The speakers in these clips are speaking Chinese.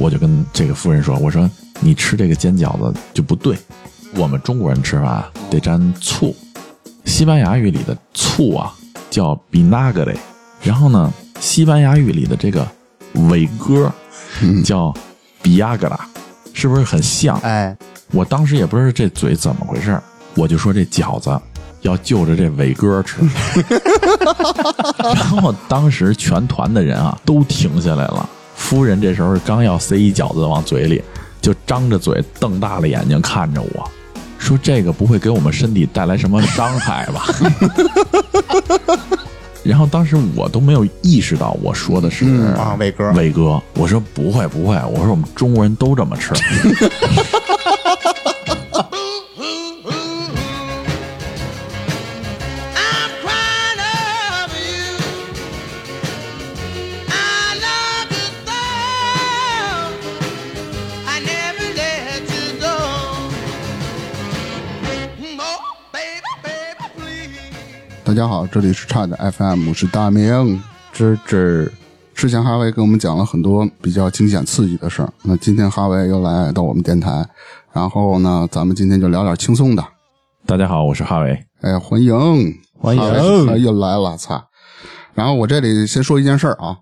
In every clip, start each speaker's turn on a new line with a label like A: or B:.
A: 我就跟这个夫人说：“我说你吃这个煎饺子就不对，我们中国人吃饭得沾醋，西班牙语里的醋啊叫 b i n a g r e 然后呢，西班牙语里的这个伟哥叫 biagra，是不是很像？
B: 哎，
A: 我当时也不知道这嘴怎么回事我就说这饺子要就着这伟哥吃，然后当时全团的人啊都停下来了。夫人这时候刚要塞一饺子往嘴里，就张着嘴瞪大了眼睛看着我，说：“这个不会给我们身体带来什么伤害吧？” 然后当时我都没有意识到我说的是、
B: 嗯啊伟哥
A: 伟哥，我说不会不会，我说我们中国人都这么吃。
C: 大家好，这里是差的 FM，我是大明。
B: 芝芝，
C: 之前哈维给我们讲了很多比较惊险刺激的事儿，那今天哈维又来到我们电台，然后呢，咱们今天就聊点轻松的。
A: 大家好，我是哈维。
C: 哎，欢迎，
B: 欢迎
C: 又来了，操！然后我这里先说一件事儿啊，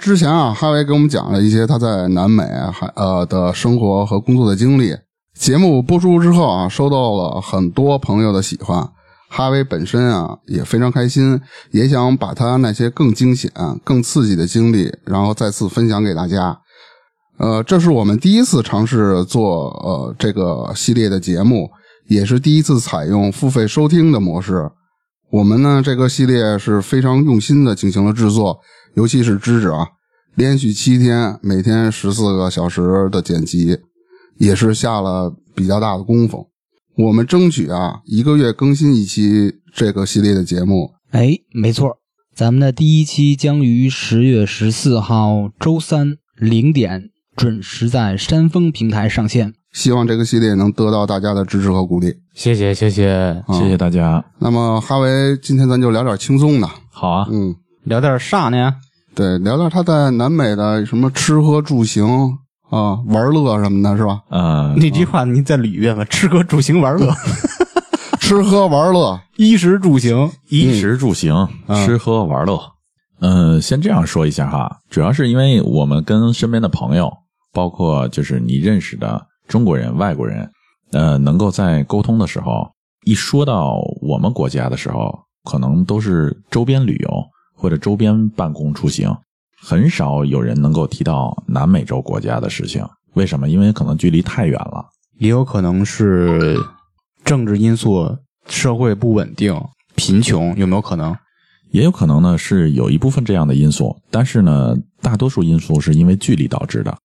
C: 之前啊，哈维给我们讲了一些他在南美还呃的生活和工作的经历。节目播出之后啊，收到了很多朋友的喜欢。哈维本身啊也非常开心，也想把他那些更惊险、更刺激的经历，然后再次分享给大家。呃，这是我们第一次尝试做呃这个系列的节目，也是第一次采用付费收听的模式。我们呢这个系列是非常用心的进行了制作，尤其是芝芝啊，连续七天，每天十四个小时的剪辑，也是下了比较大的功夫。我们争取啊一个月更新一期这个系列的节目，
B: 哎，没错，咱们的第一期将于十月十四号周三零点准时在山峰平台上线。
C: 希望这个系列能得到大家的支持和鼓励。
B: 谢谢，谢谢。
C: 啊
A: 谢谢大家。
C: 那么哈维，今天咱就聊点轻松的，
A: 好啊，
C: 嗯，
B: 聊点啥呢？
C: 对，聊聊他在南美的什么吃喝住行啊、玩乐什么的，是吧？
A: 嗯，
B: 那句话您再捋一遍吧：吃喝住行玩乐，
C: 吃喝玩乐，
B: 衣食住行。
A: 衣食住行、吃喝玩乐。嗯、先这样说一下哈，主要是因为我们跟身边的朋友，包括就是你认识的中国人、外国人，呃，能够在沟通的时候，一说到我们国家的时候，可能都是周边旅游或者周边办公出行，很少有人能够提到南美洲国家的事情。为什么？因为可能距离太远了。
B: 也有可能是政治因素、社会不稳定、贫穷，有没有可能？
A: 也有可能呢是有一部分这样的因素，但是呢，大多数因素是因为距离导致的。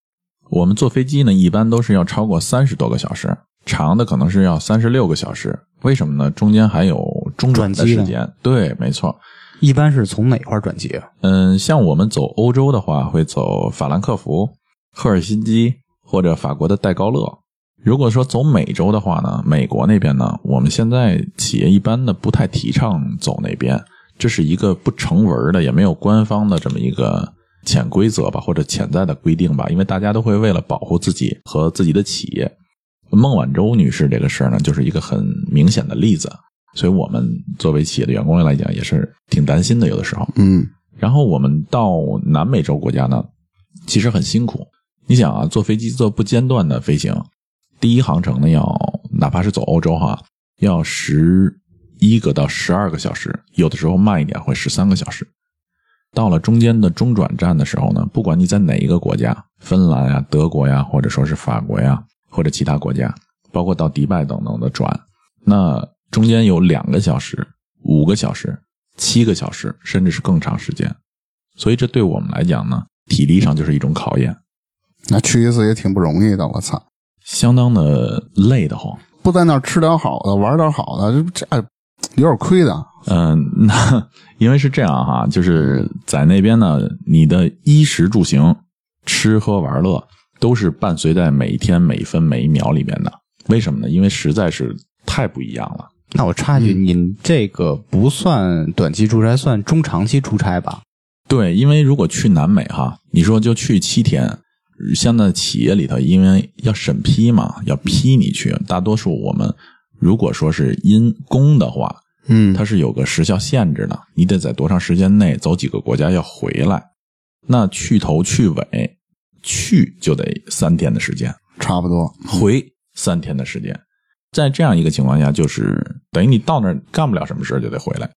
A: 我们坐飞机呢，一般都是要超过三十多个小时，长的可能是要三十六个小时。为什么呢？中间还有中转的时间。对，没错。
B: 一般是从哪块转机啊？
A: 嗯，像我们走欧洲的话，会走法兰克福、赫尔辛基或者法国的戴高乐。如果说走美洲的话呢，美国那边呢，我们现在企业一般的不太提倡走那边，这是一个不成文的，也没有官方的这么一个潜规则吧，或者潜在的规定吧，因为大家都会为了保护自己和自己的企业。孟晚舟女士这个事儿呢，就是一个很明显的例子，所以我们作为企业的员工来讲，也是挺担心的，有的时候。
C: 嗯
A: 然后我们到南美洲国家呢，其实很辛苦。你想啊，坐飞机坐不间断的飞行，第一航程呢要哪怕是走欧洲哈，要十一个到十二个小时，有的时候慢一点会十三个小时。到了中间的中转站的时候呢，不管你在哪一个国家，芬兰呀、德国呀，或者说是法国呀，或者其他国家，包括到迪拜等等的转，那中间有两个小时、五个小时、七个小时，甚至是更长时间。所以这对我们来讲呢，体力上就是一种考验，
C: 那去一次也挺不容易的，我操！
A: 相当的累得慌。
C: 不在那儿吃点好的，玩点好的，这这有点亏的。
A: 嗯，那因为是这样哈，就是在那边呢，你的衣食住行、吃喝玩乐都是伴随在每一天每一分每一秒里面的。为什么呢？因为实在是太不一样了。
B: 那我插一句，您这个不算短期出差，算中长期出差吧？
A: 对，因为如果去南美哈，你说就去七天，现在企业里头，因为要审批嘛，要批你去。大多数我们如果说是因公的话，
C: 嗯，
A: 它是有个时效限制的，你得在多长时间内走几个国家要回来。那去头去尾，去就得三天的时间，
C: 差不多。
A: 回三天的时间。在这样一个情况下，就是等于你到那儿干不了什么事儿就得回来。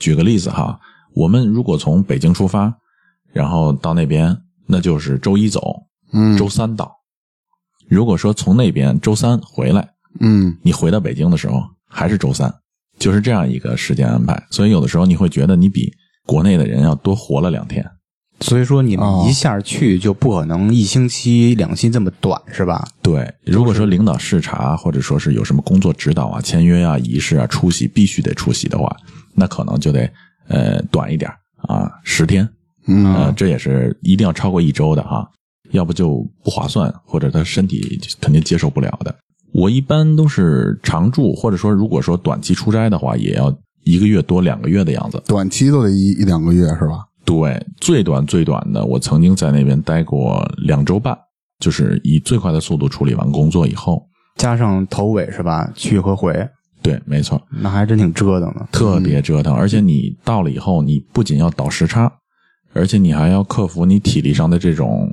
A: 举个例子哈，我们如果从北京出发，然后到那边，那就是周一走，
C: 嗯，
A: 周三到。如果说从那边周三回来，
C: 嗯
A: 你回到北京的时候还是周三，就是这样一个时间安排。所以有的时候你会觉得你比国内的人要多活了两天。
B: 所以说你
C: 哦
B: 们一下去就不可能一星期、两星期这么短，是吧？
A: 对，如果说领导视察，或者说是有什么工作指导啊、签约啊、仪式啊出席必须得出席的话，那可能就得呃短一点啊，十天，
C: 嗯
A: 呃，这也是一定要超过一周的哈，要不就不划算，或者他身体肯定接受不了的。我一般都是常住，或者说如果说短期出差的话，也要一个月多两个月的样子。
C: 短期都得一一两个月是吧？
A: 对，最短最短的，我曾经在那边待过两周半，就是以最快的速度处理完工作以后。
B: 加上头尾是吧？去和回，
A: 对，没错，
B: 那还真挺折腾的。
A: 特别折腾，而且你到了以后，你不仅要倒时差，而且你还要克服你体力上的这种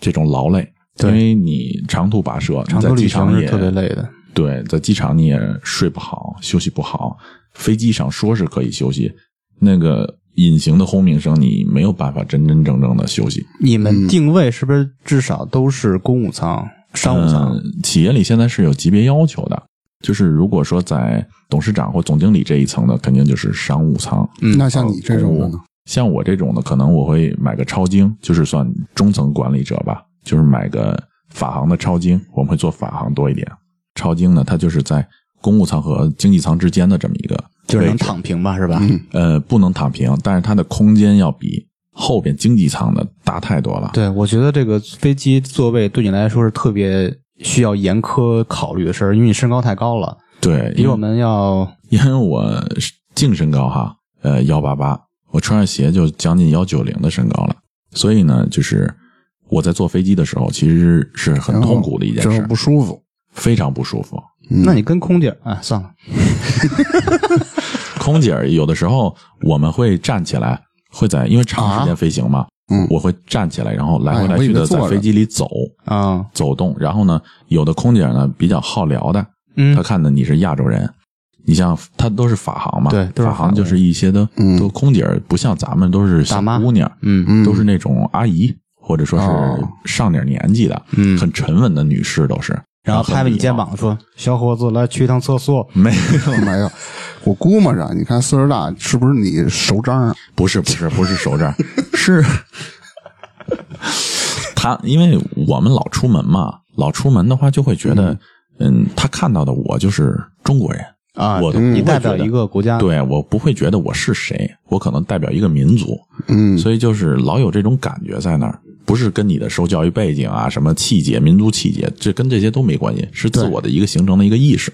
A: 这种劳累，
B: 对
A: 因为你长途跋涉，在
B: 长途旅
A: 机场也
B: 行是特别累的。
A: 对，在机场你也睡不好，休息不好。飞机上说是可以休息，那个隐形的轰鸣声，你没有办法真真正正的休息。
B: 你们定位是不是至少都是公务舱、商务舱？
A: 嗯企业里现在是有级别要求的，就是如果说在董事长或总经理这一层的，肯定就是商务舱。
B: 嗯
C: 那像你这种的呢？
A: 像我这种的，可能我会买个超精，就是算中层管理者吧，就是买个法航的超精，我们会做法航多一点。超精呢，它就是在公务舱和经济舱之间的这么一个
B: 就是能躺平吧，是吧？
A: 呃，不能躺平，但是它的空间要比后边经济舱的大太多了。
B: 对，我觉得这个飞机座位对你来说是特别需要严苛考虑的事儿，因为你身高太高了，
A: 对，因为
B: 比我们要
A: 因为我净身高哈，呃，幺八八，我穿上鞋就将近幺九零的身高了，所以呢，就是我在坐飞机的时候，其实是很痛苦的一件事
C: 这不，舒服。
A: 非常不舒服。
B: 那你跟空姐啊，算了，
A: 空姐有的时候我们会站起来，会在因为长时间飞行嘛，
C: 嗯。
A: 我会站起来，然后来回来去的在飞机里走
B: 啊，
A: 走动。然后呢，有的空姐呢比较好聊的，
B: 嗯。
A: 她看的你是亚洲人，你像她都是法航嘛，
B: 对法
A: 航就是一些的，
C: 嗯。
A: 都空姐不像咱们都是小姑娘，
B: 嗯
C: 嗯。
A: 都是那种阿姨或者说
C: 哦。
A: 是上点年纪的，
B: 嗯。
A: 很沉稳的女士都是。
B: 然后拍拍你肩膀说：“小伙子，来去一趟厕所。
A: 没有，
C: 没有，我估摸着，你看岁数大，是不是你熟章啊？
A: 不是不是不是熟章，是 他，因为我们老出门嘛，老出门的话就会觉得，嗯，他看到的我就是中国人。”
B: 啊，
A: 我都
B: 你代表一个国家，
A: 对我不会觉得我是谁，我可能代表一个民族，
C: 嗯，
A: 所以就是老有这种感觉在那儿，不是跟你的受教育背景啊、什么气节、民族气节，这跟这些都没关系，是自我的一个形成的一个意识。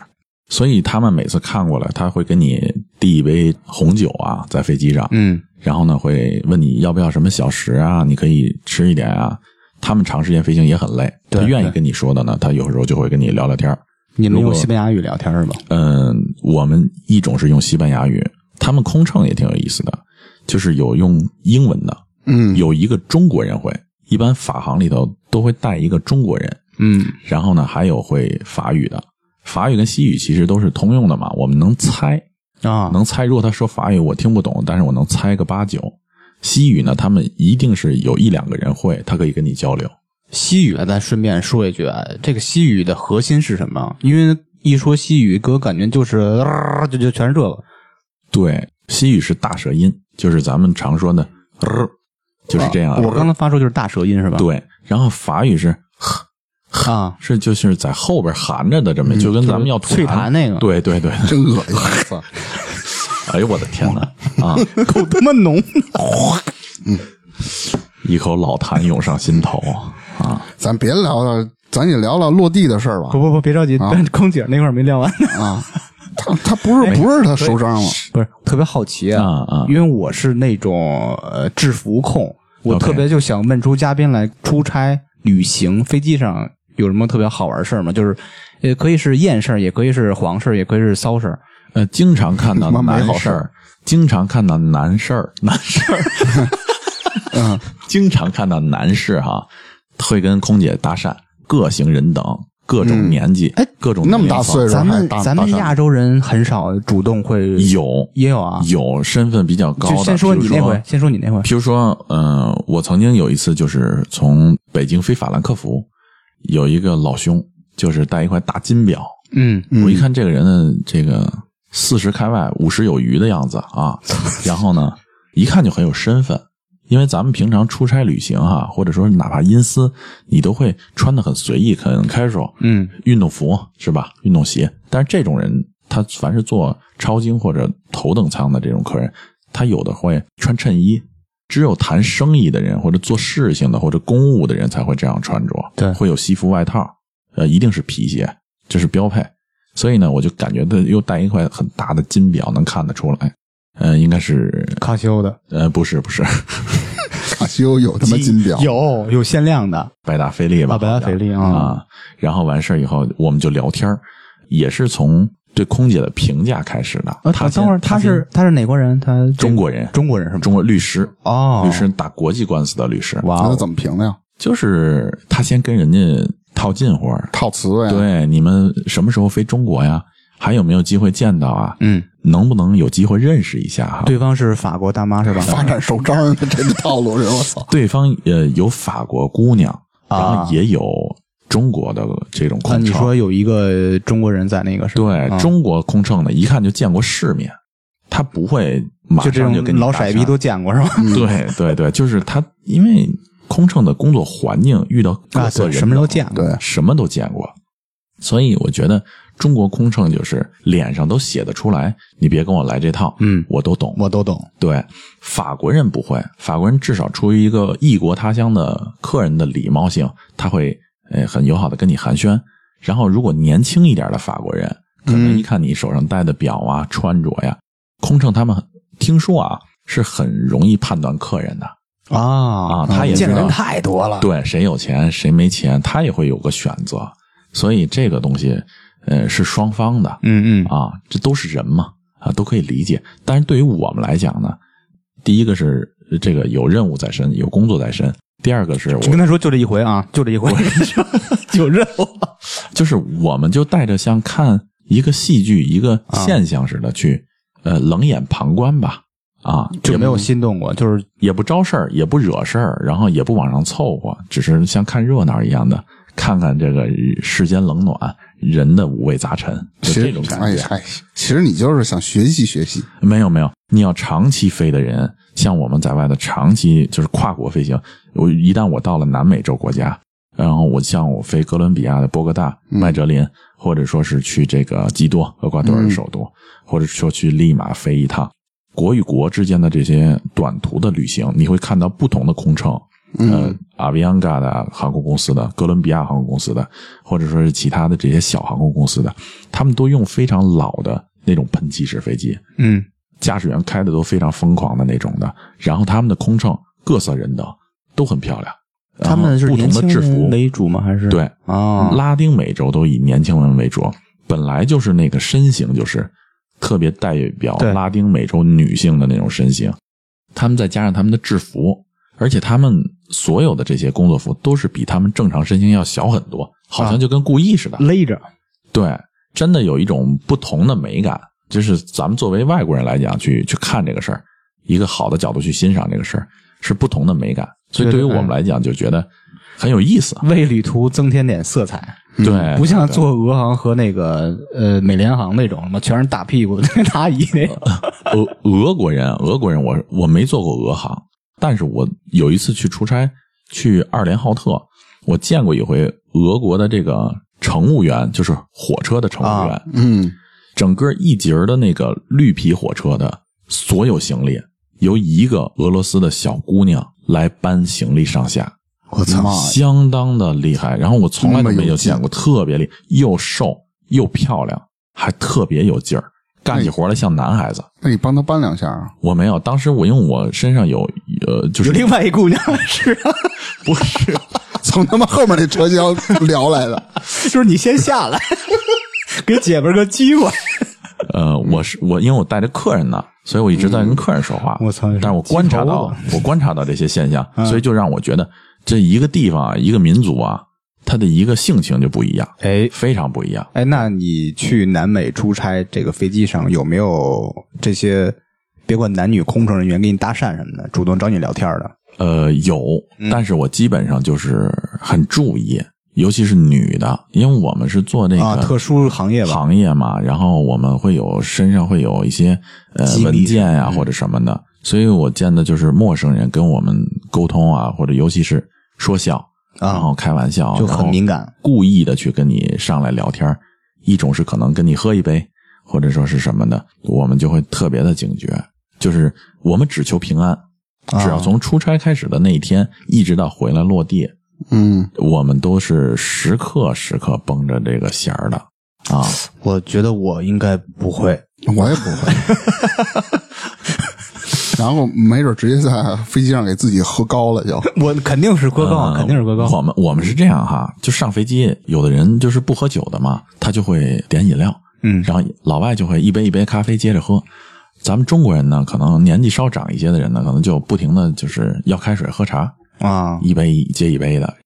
A: 所以他们每次看过来，他会给你递一杯红酒啊，在飞机上，
B: 嗯，
A: 然后呢会问你要不要什么小食啊，你可以吃一点啊。他们长时间飞行也很累，他愿意跟你说的呢，他有时候就会跟你聊聊天儿。
B: 你们用西班牙语聊天是吧？
A: 嗯，我们一种是用西班牙语，他们空乘也挺有意思的，就是有用英文的，
C: 嗯，
A: 有一个中国人会，一般法航里头都会带一个中国人，
B: 嗯，
A: 然后呢还有会法语的，法语跟西语其实都是通用的嘛，我们能猜，
B: 啊，
A: 能猜。如果他说法语我听不懂，但是我能猜个八九。西语呢，他们一定是有一两个人会，他可以跟你交流。
B: 西语啊，咱顺便说一句啊，这个西语的核心是什么？因为一说西语，给我感觉就是、啊就就全是这个。
A: 对，西语是大舌音，就是咱们常说的，呃、就是这样。
B: 我刚才发出就是大舌音是吧？
A: 对，然后法语是
B: 啊，
A: 是就是在后边含着的，这么、就跟咱们要吐
B: 脆痰那个
A: 对对对，
C: 真恶心！我操
A: 哎呦我的天哪啊！
B: 够他妈浓。
A: 一口老痰涌上心头啊！
C: 咱别聊了，咱也聊聊落地的事儿吧
B: 不。不不，别着急，但是空姐那块儿没聊完呢。
C: 啊，他他不是不是他受伤了，
B: 不是特别好奇
A: 啊啊
B: 因为我是那种呃制服控，我特别就想问出嘉宾来出差旅行，飞机上有什么特别好玩的事儿吗？就是，呃，可以是艳事儿，也可以是黄事儿，也可以是骚事儿。
A: 呃，经常看到
C: 妈没
A: 难事儿 经常看到难事儿，难事儿，
C: 嗯，
A: 经常看到男士哈会跟空姐搭讪，各型人等，各种年纪，
B: 哎
A: 各种
C: 那么大
A: 年龄层
C: 岁数
B: 咱们咱们亚洲人很少主动会
A: 有
B: 也有啊。
A: 有身份比较高的，
B: 就先说你那回，先说你那回。
A: 比如说，呃，我曾经有一次就是从北京飞法兰克福，有一个老兄，就是戴一块大金表，
B: 嗯，
A: 我一看这个人呢这个四十开外五十有余的样子啊，然后呢，一看就很有身份。因为咱们平常出差旅行哈、或者说哪怕阴司，你都会穿的很随意、很 casual，
B: 嗯，
A: 运动服是吧？运动鞋。但是这种人，他凡是坐超经或者头等舱的这种客人，他有的会穿衬衣。只有谈生意的人或者做事情的或者公务的人才会这样穿着，
B: 对。
A: 会有西服外套，呃，一定是皮鞋，这是标配。所以呢，我就感觉他又戴一块很大的金表，能看得出来，呃，应该是
B: 卡西欧的。
A: 呃，不是不是，
C: 卡西欧有他妈金表，
B: 有有限量的，
A: 百达翡丽吧，
B: 啊百达翡丽啊
A: 啊。然后完事儿以后，我们就聊天儿也是从对空姐的评价开始的。
B: 呃，
A: 他
B: 等会儿他是他是哪国人？他
A: 中国人
B: 中国人是吗？
A: 中国律师，
B: 哦，
A: 律师打国际官司的律师，
B: 哇哦，
C: 那怎么评的呀？
A: 就是他先跟人家套近乎，
C: 套词呀？，
A: 对，你们什么时候飞中国呀？还有没有机会见到啊？
B: 嗯，
A: 能不能有机会认识一下哈？
B: 对方是法国大妈是吧？
C: 发展手章的这个套路，人我操！
A: 对方呃有法国姑娘，
B: 啊
A: 然后也有中国的这种空乘。
B: 说有一个中国人在那个是吧？
A: 对、
B: 啊
A: 中国空乘的，一看就见过世面，他不会马上跟你
B: 老色逼都见过是吧？
A: 对对对，就是他，因为空乘的工作环境遇到各
B: 啊，对，
A: 色人、
B: 什么都见过。
C: 对，
A: 什么都见过，所以我觉得中国空乘就是脸上都写得出来，你别跟我来这套，
B: 嗯
A: 我都懂。
B: 我都懂。
A: 对，法国人不会，法国人至少出于一个异国他乡的客人的礼貌性，他会呃很友好的跟你寒暄。然后，如果年轻一点的法国人，可能
B: 嗯
A: 一看你手上戴的表啊、穿着呀，空乘他们听说啊是很容易判断客人的。
B: 啊
A: 啊他也
B: 见人太多了。
A: 对，谁有钱谁没钱，他也会有个选择。所以这个东西，呃，是双方的。
B: 嗯嗯
A: 啊，这都是人嘛，啊，都可以理解。但是对于我们来讲呢，第一个是这个有任务在身，有工作在身；第二个是我
B: 就跟他说就这一回啊，就这一回，就任务。
A: 就是我们就带着像看一个戏剧、一个现象似的去，呃，冷眼旁观吧。啊，
B: 就没有心动过，就是
A: 也不招事儿，也不惹事儿，然后也不往上凑合，只是像看热闹一样的看看这个世间冷暖，人的五味杂陈，就这种感觉。
C: 哎，其实你就是想学习学习，
A: 没有没有，你要长期飞的人，像我们在外的长期就是跨国飞行，我一旦我到了南美洲国家，然后我像我飞哥伦比亚的波哥大、麦哲林，或者说是去这个基多，厄瓜多尔的首都，或者说去利马飞一趟，国与国之间的这些短途的旅行，你会看到不同的空乘。呃，阿维扬嘎的航空公司的、哥伦比亚航空公司的，或者说是其他的这些小航空公司的，他们都用非常老的那种喷气式飞机，
B: 嗯
A: 驾驶员开的都非常疯狂的那种的，然后他们的空乘各色人等都很漂亮，
B: 他们是
A: 不同的制服，
B: 为主吗？还是？
A: 对
B: 啊？
A: 拉丁美洲都以年轻人为主，本来就是那个身形就是特别代表拉丁美洲女性的那种身形，他们再加上他们的制服，而且他们所有的这些工作服都是比他们正常身形要小很多，好像就跟故意似的，
B: 勒着，
A: 对，真的有一种不同的美感，就是咱们作为外国人来讲，去去看这个事儿，一个好的角度去欣赏这个事儿，是不同的美感。所以对于我们来讲，就觉得很有意思。
B: 为旅途增添点色彩，
A: 对，
B: 不像
A: 对
B: 坐俄航和那个呃美联航那种什么全是大屁股的 大姨那种。
A: 俄俄国人，俄国人我我没坐过俄航，但是我有一次去出差，去二连浩特，我见过一回俄国的这个乘务员，就是火车的乘务员，
C: 嗯，
A: 整个一节的那个绿皮火车的所有行李，由一个俄罗斯的小姑娘来搬行李上下，
C: 我操，
A: 相当的厉害。然后我从来都没有见过，特别厉，又瘦又漂亮，还特别有劲儿，干起活来像男孩子。
C: 那你帮他搬两下啊？
A: 我没有，当时我因为我身上有呃，就是
B: 有另外一姑娘是啊，
A: 不是
C: 从他妈后面那车厢聊来的。
B: 就是你先下来，给姐们儿个机会。
A: 呃，我是我，因为我带着客人呢，所以我一直在跟客人说话。
B: 我操
A: 但是我观察到，我观察到这些现象，
B: 嗯
A: 所以就让我觉得这一个地方啊，一个民族啊，它的一个性情就不一样，
B: 哎
A: 非常不一样。
B: 哎，那你去南美出差，这个飞机上有没有这些别管男女空乘人员给你搭讪什么的，主动找你聊天的？
A: 呃，有，
B: 嗯
A: 但是我基本上就是很注意，尤其是女的，因为我们是做那个、
B: 啊，特殊行业吧？
A: 行业嘛，然后我们会有身上会有一些呃文件呀、
B: 嗯
A: 或者什么的，所以我见的就是陌生人跟我们沟通啊，或者尤其是说笑，
B: 啊
A: 然后开玩笑，
B: 就很敏感
A: 故意的去跟你上来聊天儿。一种是可能跟你喝一杯，或者说是什么的，我们就会特别的警觉，就是我们只求平安。
B: 啊
A: 只要从出差开始的那一天，一直到回来落地，
C: 嗯，
A: 我们都是时刻时刻绷着这个弦儿的啊。
B: 我觉得我应该不会。
C: 我也不会。然后没准直接在飞机上给自己喝高了就。
B: 我肯定是喝高，
A: 嗯
B: 肯定是喝高。
A: 我们我们是这样哈，就上飞机，有的人就是不喝酒的嘛，他就会点饮料，
B: 嗯
A: 然后老外就会一杯一杯咖啡接着喝。咱们中国人呢，可能年纪稍长一些的人呢，可能就不停的就是要开水喝茶，
B: 啊，
A: 一杯接一杯的。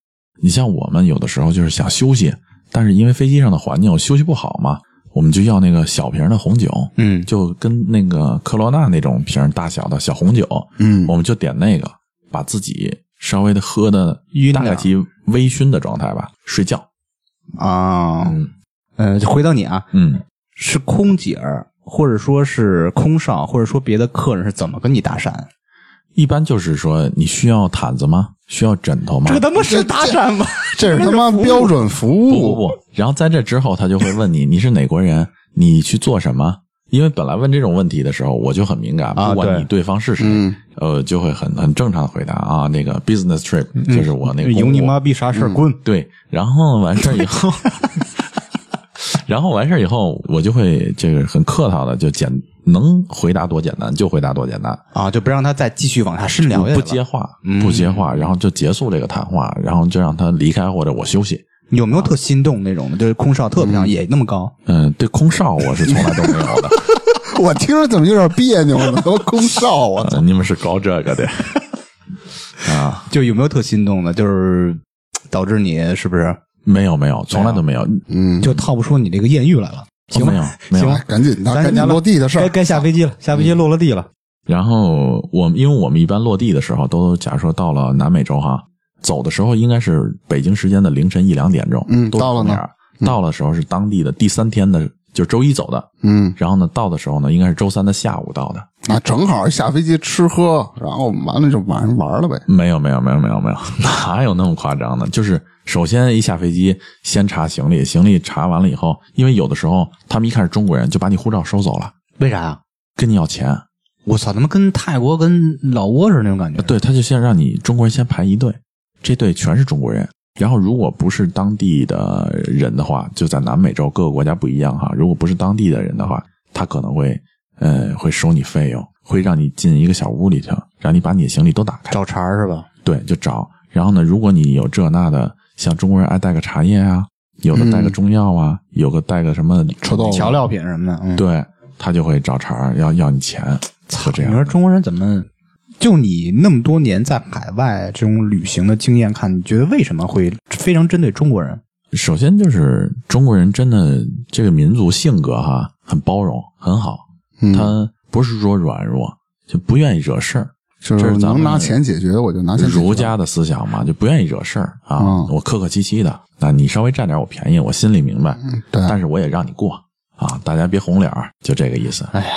A: 你像我们有的时候就是想休息，但是因为飞机上的环境我休息不好嘛，我们就要那个小瓶的红酒，
B: 嗯。
A: 就跟那个科罗娜那种瓶大小的小红酒，
C: 嗯。
A: 我们就点那个，把自己稍微的喝的
B: 晕
A: 大概其微醺的状态吧，睡觉。
B: 啊，
A: 嗯。
B: 呃，就回到你啊，
A: 嗯，
B: 是空姐儿，或者说是空少，或者说别的客人是怎么跟你搭讪？
A: 一般就是说你需要毯子吗？需要枕头吗？
B: 这他妈是搭讪吗？
C: 这是他妈标准服务。
A: 不不不，然后在这之后，他就会问你你是哪国人，你去做什么？因为本来问这种问题的时候，我就很敏感，不管你对方是谁，
C: 嗯
A: 呃，就会很很正常的回答啊，那个 business trip 就是我那个
B: 有你妈逼啥事儿？滚！
A: 对，然后完事儿以后，然后完事儿以后，我就会这个很客套的就简能回答多简单就回答多简单，
B: 啊，就不让他再继续往下深聊了
A: 不接话
B: 嗯
A: 不接话，然后就结束这个谈话，然后就让他离开或者我休息。
B: 有没有特心动那种的？就是空少特别想也那么高，
A: 嗯，对，空少我是从来都没有的。
C: 我听着怎么有点别扭呢？都空少啊！
A: 呃你们是搞这个的 啊？
B: 就有没有特心动的？就是导致你是不是
A: 没有没有，从来都没有。
C: 嗯，
B: 就套不出你这个艳遇来了？行吧
A: 没有没有
B: 行。
C: 哎赶紧的，赶紧落地的事儿。
B: 该该下飞机了，下飞机落了地了。
A: 然后我们因为我们一般落地的时候都，假如说到了南美洲哈，走的时候应该是北京时间的凌晨一两点钟，
C: 嗯到了呢
A: 到了时候是当地的第三天的，就是周一走的。
C: 嗯，
A: 然后呢，到的时候呢，应该是周三的下午到的。
C: 啊，正好下飞机吃喝，然后完了就晚上玩了呗。
A: 没有没有没有没有没有，哪有那么夸张的？就是首先一下飞机，先查行李，行李查完了以后，因为有的时候他们一看是中国人，就把你护照收走了，
B: 为啥呀？
A: 跟你要钱。
B: 我操，他妈跟泰国跟老挝似的那种感觉。
A: 对，他就先让你中国人先排一队，这队全是中国人。然后如果不是当地的人的话，就在南美洲各个国家不一样哈。如果不是当地的人的话，他可能会呃会收你费用，会让你进一个小屋里去，让你把你的行李都打开。
B: 找茬是吧？
A: 对，就找。然后呢，如果你有这那的，像中国人爱带个茶叶啊，有的带个中药啊，有个带个什么
C: 臭豆腐
B: 调料品什么的。嗯，
A: 对他就会找茬儿要要你钱，就这样。
B: 你说中国人怎么？就你那么多年在海外这种旅行的经验看，你觉得为什么会非常针对中国人？
A: 首先就是中国人真的这个民族性格哈很包容，很好，
C: 嗯，
A: 他不是说软弱，就不愿意惹事儿。
C: 就是能拿钱解决的，我就拿钱解决。
A: 儒家的思想嘛，就不愿意惹事儿啊。
C: 嗯
A: 我客客气气的，那你稍微占点我便宜，我心里明白，嗯
C: 对
A: 但是我也让你过啊，大家别红脸儿，就这个意思。
B: 哎呀，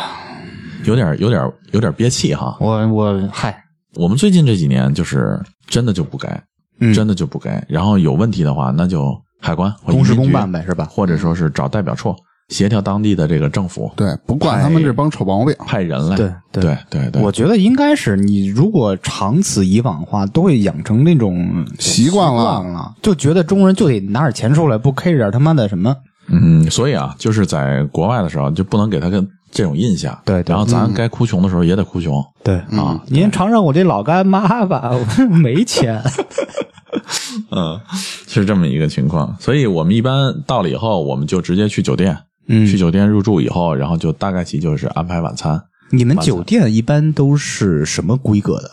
A: 有点有点有点憋气哈。
B: 我我嗨，
A: 我们最近这几年就是真的就不该，
B: 嗯
A: 真的就不该。然后有问题的话，那就海关
B: 公事公办呗是吧
A: 或者说是找代表处协调当地的这个政府，
C: 对，不惯他们这帮臭毛病。
A: 派人来。
B: 对对
A: 对对对，
B: 我觉得应该是你如果长此以往的话，都会养成那种
C: 习惯了
B: 惯了，就觉得中国人就得拿点钱出来，不 K 着点他妈的什么。
A: 嗯，所以啊，就是在国外的时候就不能给他跟这种印象。
B: 对对
A: 然后咱该哭穷的时候也得哭穷。
B: 对
A: 啊
B: 您尝尝我这老干妈吧，我没钱。
A: 嗯，是这么一个情况。所以我们一般到了以后，我们就直接去酒店，
B: 嗯
A: 去酒店入住以后，然后就大概其就是安排晚餐，
B: 你们酒店一般都是什么规格的？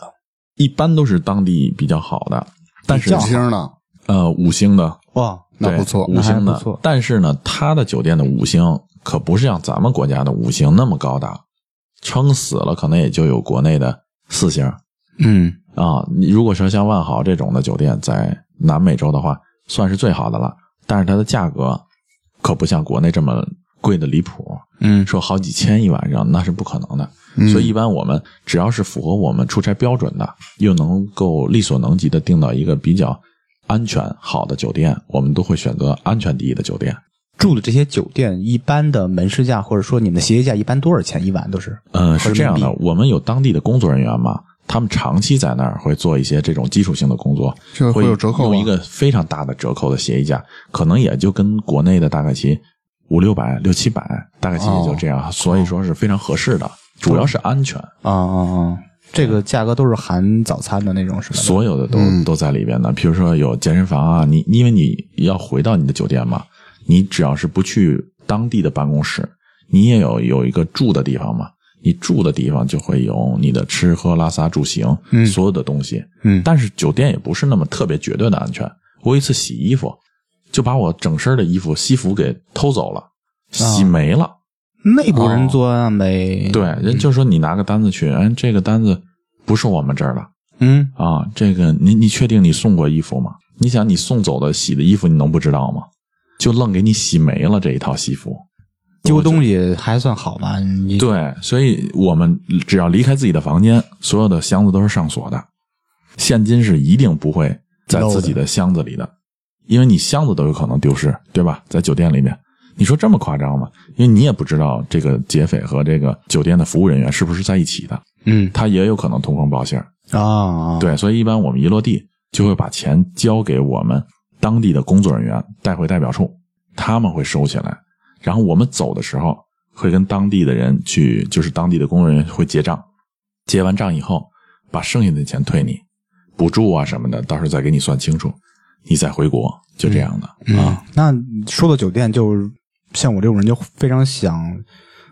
A: 一般都是当地比较好的，但是
C: 五星的
A: 呃五星的，
B: 哇，
C: 那不错
A: 五星的。但是呢，他的酒店的五星可不是像咱们国家的五星那么高档，撑死了可能也就有国内的四星
B: 嗯
A: 啊。你如果说像万豪这种的酒店，在南美洲的话，算是最好的了。但是它的价格可不像国内这么贵的离谱，
B: 嗯
A: 说好几千一晚上那是不可能的。所以一般我们只要是符合我们出差标准的，又能够力所能及的订到一个比较安全好的酒店，我们都会选择安全第一的酒店。
B: 住的这些酒店一般的门市价或者说你们的协议价一般多少钱一晚都是？
A: 嗯，是这样的，我们有当地的工作人员嘛，他们长期在那儿会做一些这种基础性的工作，
C: 会有折扣啊
A: 用一个非常大的折扣的协议价，可能也就跟国内的大概其五六百、六七百，大概其也就这样，所以说是非常合适的，主要是安全，
B: 啊啊啊！这个价格都是含早餐的那种是吧？
A: 所有的都、
C: 嗯
A: 都在里边的。比如说有健身房啊，你因为你要回到你的酒店嘛，你只要是不去当地的办公室，你也有有一个住的地方嘛。你住的地方就会有你的吃喝拉撒住行，
B: 嗯
A: 所有的东西。
B: 嗯
A: 但是酒店也不是那么特别绝对的安全。我有一次洗衣服，就把我整身的衣服西服给偷走了，洗没了。
B: 内部人作案呗。
A: 对，人就说你拿个单子去，哎，这个单子不是我们这儿的
B: 嗯，
A: 啊，这个你你确定你送过衣服吗？你想你送走的洗的衣服，你能不知道吗？就愣给你洗没了这一套西服。
B: 丢东西还算好吧？你
A: 对，所以我们只要离开自己的房间，所有的箱子都是上锁的，现金是一定不会在自己的箱子里的，因为你箱子都有可能丢失，对吧？在酒店里面，你说这么夸张吗？因为你也不知道这个劫匪和这个酒店的服务人员是不是在一起的，
B: 嗯。
A: 他也有可能通风报信儿。
B: 啊，
A: 对，所以一般我们一落地就会把钱交给我们当地的工作人员带回代表处，他们会收起来，然后我们走的时候会跟当地的人去，就是当地的工作人员会结账，结完账以后把剩下的钱退你，补助啊什么的，到时候再给你算清楚，你再回国，就这样的、
B: 嗯
A: 啊。，
B: 那说到酒店，就像我这种人就非常想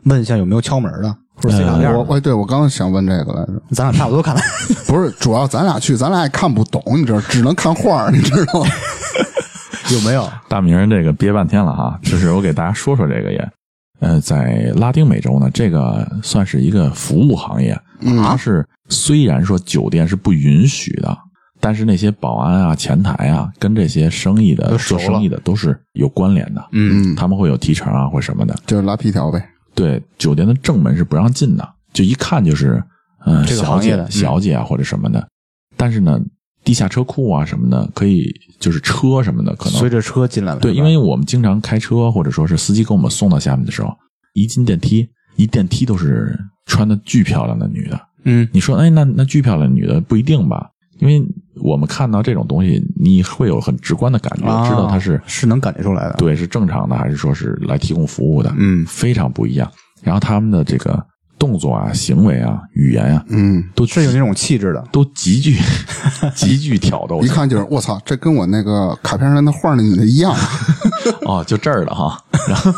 B: 问一下有没有敲门的或者。
C: 我我对我刚想问这个来着，
B: 咱俩差不多看来。
C: 不是，主要咱俩去，咱俩也看不懂，你知道，只能看画儿，你知道吗？
B: 有没有？
A: 大明儿这个憋半天了哈，就是我给大家说说这个也，呃，在拉丁美洲呢，这个算是一个服务行业，它是虽然说酒店是不允许的，但是那些保安啊、前台啊，跟这些生意的做生意的都是有关联的，
B: 嗯
A: 他们会有提成啊或什么的。
C: 就是拉皮条呗。
A: 对，酒店的正门是不让进的，就一看就是嗯、
B: 这个
A: 小姐
B: 行业的嗯
A: 小姐啊或者什么的。但是呢，地下车库啊什么的，可以就是车什么的，可能
B: 随着车进来了。
A: 对，因为我们经常开车，或者说是司机给我们送到下面的时候，一进电梯，一电梯都是穿的巨漂亮的女的。
B: 嗯
A: 你说，哎，那那巨漂亮的女的不一定吧？因为我们看到这种东西，你会有很直观的感觉，
B: 啊
A: 知道它是
B: 是能感觉出来的。
A: 对是正常的，还是说是来提供服务的？
B: 嗯
A: 非常不一样。然后他们的这个动作啊、行为啊、语言啊，
C: 嗯，
A: 都
B: 是有那种气质的。
A: 都极具 极具挑逗。
C: 一看就是我操，这跟我那个卡片上那画那女的一样。
A: 哦，就这儿了哈。然后，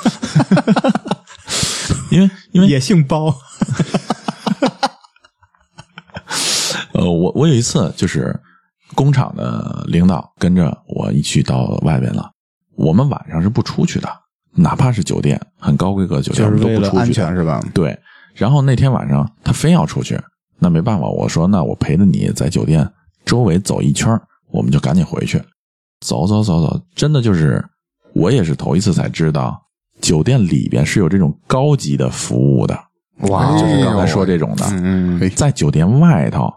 A: 因为因为
B: 也姓包。
A: 呃，我我有一次就是工厂的领导跟着我一起到外边了，我们晚上是不出去的，哪怕是酒店很高规格的酒店，
B: 就是
A: 我们都不出去的
B: 为了安全是吧？
A: 对，然后那天晚上他非要出去，那没办法，我说那我陪着你在酒店周围走一圈，我们就赶紧回去。走走走走，真的就是我也是头一次才知道，酒店里边是有这种高级的服务的。
B: 哇
C: 哎
A: 就是刚才说这种的，
B: 嗯
C: 哎
A: 在酒店外头是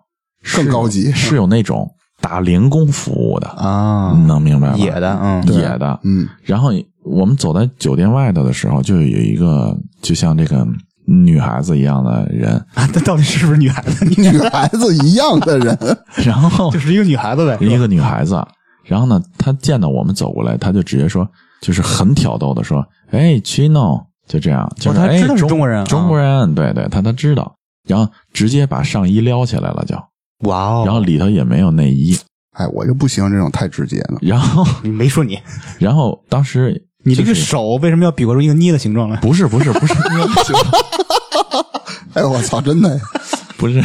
C: 更高级
A: 是有那种打零工服务的，
B: 啊，
A: 能明白吗？
B: 野的，嗯，
A: 野的，
C: 嗯，
A: 然后我们走在酒店外头的时候，就有一个就像这个女孩子一样的人，
B: 啊，她到底是不是女孩子？
C: 女孩子一样的人，
A: 然后
B: 就是一个女孩子呗，
A: 一个女孩子，然后呢，她见到我们走过来，她就直接说，就是很挑逗的说：“哎，Chino，就这样，就是哎，
B: 他知道是中国人啊。
A: 中国人，对对，她她知道，然后直接把上衣撩起来了就，
B: 哇哦！
A: 然后里头也没有内衣，
C: 哎，我就不喜欢这种太直接的。
A: 然后
B: 你没说你，
A: 然后当时
B: 你这个手为什么要比划出一个捏的形状来？
A: 不是不是不是
C: 哎，我操，真的，
A: 不是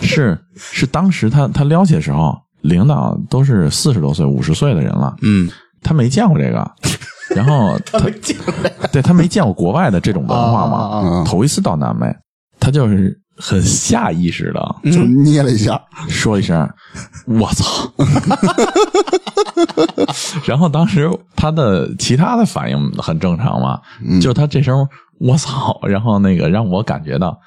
A: 是是当时他他撩起的时候，领导都是四十多岁五十岁的人了，
B: 嗯，
A: 他没见过这个，然后他对他没见过国外的这种文化嘛，
B: 啊
C: 啊。
A: 头一次到南美，他就是很下意识的
C: 就捏了一下，
A: 说一声“ 我操”，然后当时他的其他的反应很正常嘛，就他这声“我操”，然后那个让我感觉到，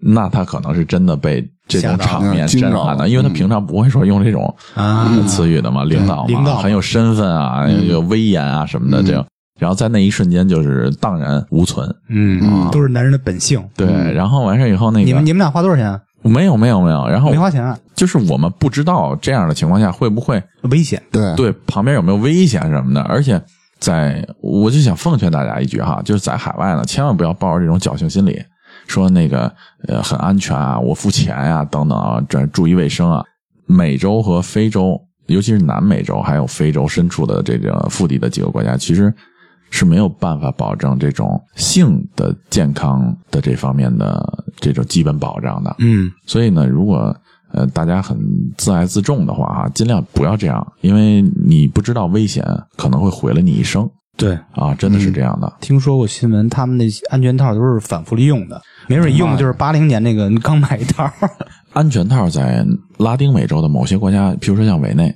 A: 那他可能是真的被这种场面震撼的，因为他平常不会说用这种
B: 啊。
A: 词语的嘛，领导嘛，
B: 领导嘛。
A: 很有身份啊，有威严啊什么的，这样。然后在那一瞬间就是荡然无存，
B: 嗯，都是男人的本性。
A: 对。然后完事以后，那个
B: 你们你们俩花多少钱啊？
A: 没有没有没有，然后
B: 没花钱啊，
A: 就是我们不知道这样的情况下会不会
B: 危险。
C: 对，
A: 对旁边有没有危险什么的，而且在我就想奉劝大家一句哈，就是在海外呢，千万不要抱着这种侥幸心理，说那个呃很安全啊，我付钱呀、等等啊，这注意卫生啊。美洲和非洲，尤其是南美洲还有非洲深处的这个腹地的几个国家，其实是没有办法保证这种性的健康的这方面的这种基本保障的。
B: 嗯，
A: 所以呢，如果呃大家很自爱自重的话啊，尽量不要这样，因为你不知道危险可能会毁了你一生
B: 对，
A: 啊，真的是这样的。
B: 听说过新闻，他们那些安全套都是反复利用的，没准用的就是八零年那个，你刚买一套。
A: 安全套在拉丁美洲的某些国家，比如说像委内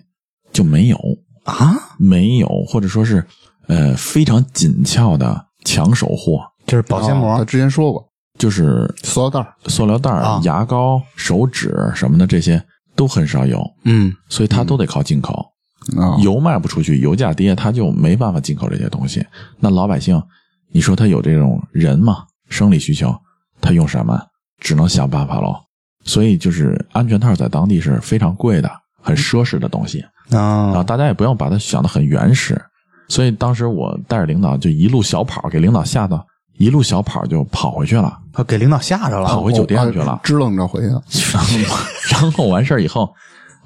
A: 就没有
B: 啊，
A: 没有，或者说是呃非常紧俏的抢手货，
B: 就是保鲜膜。
C: 之前说过，
A: 就是
C: 塑料袋儿
A: 塑料袋牙膏、手纸什么的这些都很少有，
B: 嗯，
A: 所以它都得靠进口。
C: 啊，
A: 油卖不出去，油价跌，它就没办法进口这些东西。那老百姓，你说他有这种人嘛，生理需求，他用什么？只能想办法喽。所以就是安全套在当地是非常贵的，很奢侈的东西。然后
B: 啊，
A: 大家也不要把它想得很原始。所以当时我带着领导就一路小跑，给领导吓到，一路小跑就跑回去了，
B: 给领导吓着了。
A: 跑回酒店去了
C: 啊。支棱着回去了。
A: 然后完事儿以后，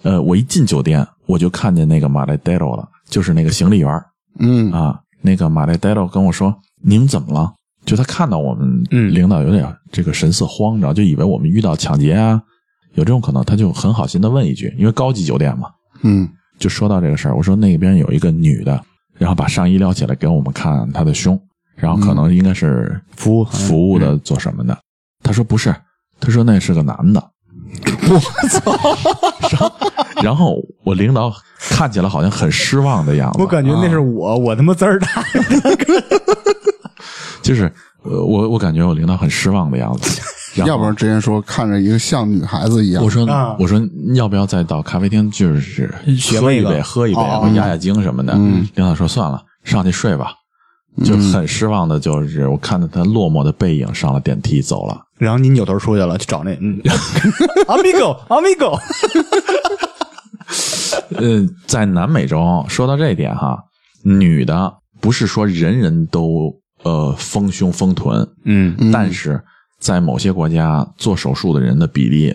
A: 呃，我一进酒店，我就看见那个马雷戴罗了，就是那个行李员儿
C: 嗯
A: 啊。那个马雷戴罗跟我说：“你们怎么了？”就他看到我们
B: 嗯
A: 领导有点这个神色慌张，就以为我们遇到抢劫啊，有这种可能，他就很好心的问一句，因为高级酒店嘛，
C: 嗯
A: 就说到这个事儿，我说那边有一个女的，然后把上衣撩起来给我们看他的胸，然后可能应该是
B: 服务
A: 服务的做什么的。他说不是，他说那是个男的。我操！然后我领导看起来好像很失望的样子，
B: 我感觉那是我，我他妈字儿大。
A: 就是呃，我我感觉我领导很失望的样子。
C: 要不然之前说看着一个像女孩子一样。
A: 我说、
B: 啊。
A: 我说要不要再到咖啡厅，就是
B: 学一个
A: 喝一杯，喝一杯，
B: 然
A: 后压压惊什么的。
C: 嗯。
A: 领导说算了，上去睡吧。就很失望的，就是我看到他落寞的背影上了电梯走了。
B: 然后你扭头出去了，去找那嗯，amigo amigo，
A: 呃，在南美洲说到这一点哈，女的不是说人人都呃丰胸丰臀，
B: 嗯。
A: 但是在某些国家做手术的人的比例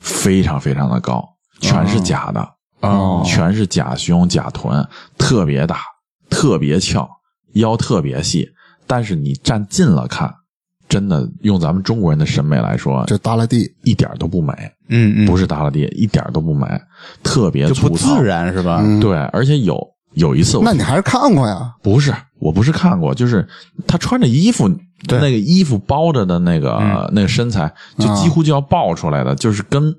A: 非常非常的高，全是假的，
C: 哦
A: 全是假胸假臀，特别大，特别翘，腰特别细，但是你站近了看，真的用咱们中国人的审美来说，
C: 这耷拉地，
A: 一点都不美，
B: 嗯嗯，
A: 不是耷拉地，一点都不美，特别
B: 就不
A: 粗糙
B: 自。然是吧？
C: 嗯
A: 对，而且有有一次我
C: 那你还是看过呀？
A: 不是，我不是看过，就是他穿着衣服，
B: 对
A: 那个衣服包着的那个、
B: 嗯。
A: 那个身材，就几乎就要爆出来的，就是跟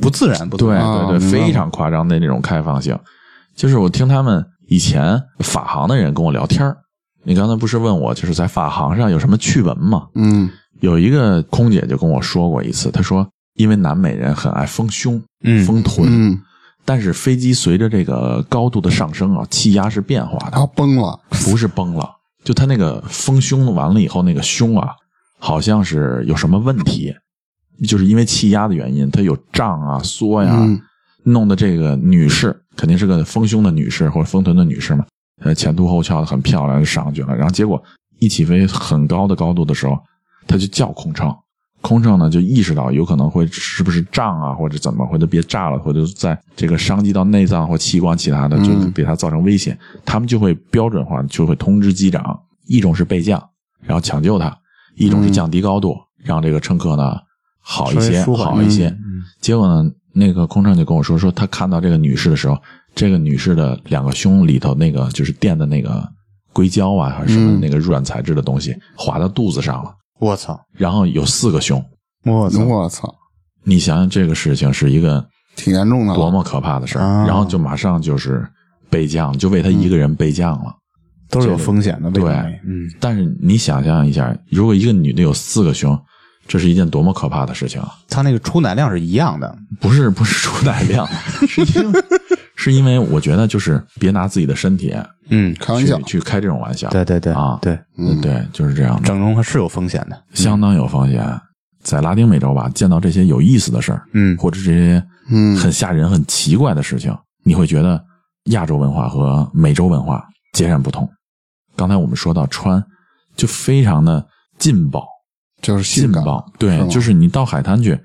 B: 不自然，不自
A: 对
B: 然。
A: 对对，非常夸张的那种开放性。就是我听他们以前法航的人跟我聊天儿你刚才不是问我就是在法航上有什么趣闻吗？
C: 嗯。
A: 有一个空姐就跟我说过一次，她说因为南美人很爱丰胸、
B: 嗯
A: 丰臀，
C: 嗯，
A: 但是飞机随着这个高度的上升啊，气压是变化的，
C: 啊崩了，
A: 不是崩了，就他那个丰胸完了以后，那个胸啊，好像是有什么问题，就是因为气压的原因，它有胀啊、缩呀，
C: 嗯
A: 弄得这个女士肯定是个丰胸的女士或者丰臀的女士嘛，呃，前凸后翘的很漂亮就上去了，然后结果一起飞很高的高度的时候，他就叫空乘。空乘呢就意识到有可能会是不是胀啊，或者怎么，或者别炸了，或者在这个伤及到内脏或器官其他的，就是对他造成危险，他们就会标准化，就会通知机长，一种是备降，然后抢救他；一种是降低高度，让这个乘客呢好一些，好一些。
B: 嗯
A: 结果呢，那个空乘就跟我说，说他看到这个女士的时候，这个女士的两个胸里头那个就是垫的那个硅胶啊，还是什么
C: 嗯。
A: 那个软材质的东西划到肚子上了，
B: 我操，
A: 然后有四个胸。
B: 我操，
C: 我操，
A: 你想想这个事情是一个
C: 挺严重的，
A: 多么可怕的事儿，
B: 啊。
A: 然后就马上就是备降，就为他一个人备降了。
B: 都是有风险的，
A: 对。
B: 嗯，
A: 但是你想象一下，如果一个女的有四个胸，这是一件多么可怕的事情啊！
B: 他那个出奶量是一样的，
A: 不是不是出奶量，是因为是因为我觉得就是别拿自己的身体
B: 嗯，
C: 开玩笑
A: 去，去开这种玩笑。
B: 对对对
A: 啊，
B: 对，
A: 嗯对，就是这样的，
B: 整容是有风险的，
A: 相当有风险。在拉丁美洲吧，见到这些有意思的事儿，
B: 嗯
A: 或者这些
C: 嗯
A: 很吓人、很奇怪的事情，你会觉得亚洲文化和美洲文化截然不同。刚才我们说到穿，就非常的劲爆，
C: 就是，
A: 劲爆。对，就是你到海滩去，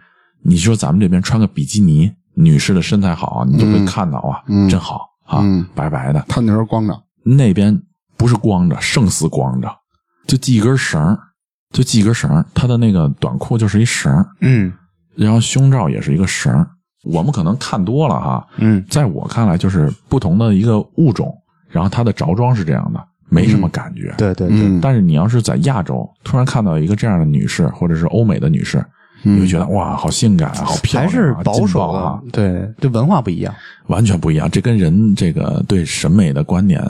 A: 你说咱们这边穿个比基尼，女士的身材好，你就会看到啊，
C: 嗯。
A: 真好啊，
C: 嗯。
A: 白白的。
C: 他那时候光着，
A: 那边不是光着，胜似光着，就系一根绳儿就系一根绳儿它的那个短裤就是一绳儿
B: 嗯。
A: 然后胸罩也是一个绳儿。我们可能看多了哈，
B: 嗯。
A: 在我看来就是不同的一个物种，然后它的着装是这样的，没什么感觉。
B: 对对对，
C: 嗯，
A: 但是你要是在亚洲突然看到一个这样的女士，或者是欧美的女士，你会觉得哇，好性感啊，好漂亮啊，
B: 还是保守
A: 爆啊
B: 的，，对，这文化不一样，
A: 完全不一样。这跟人这个对审美的观点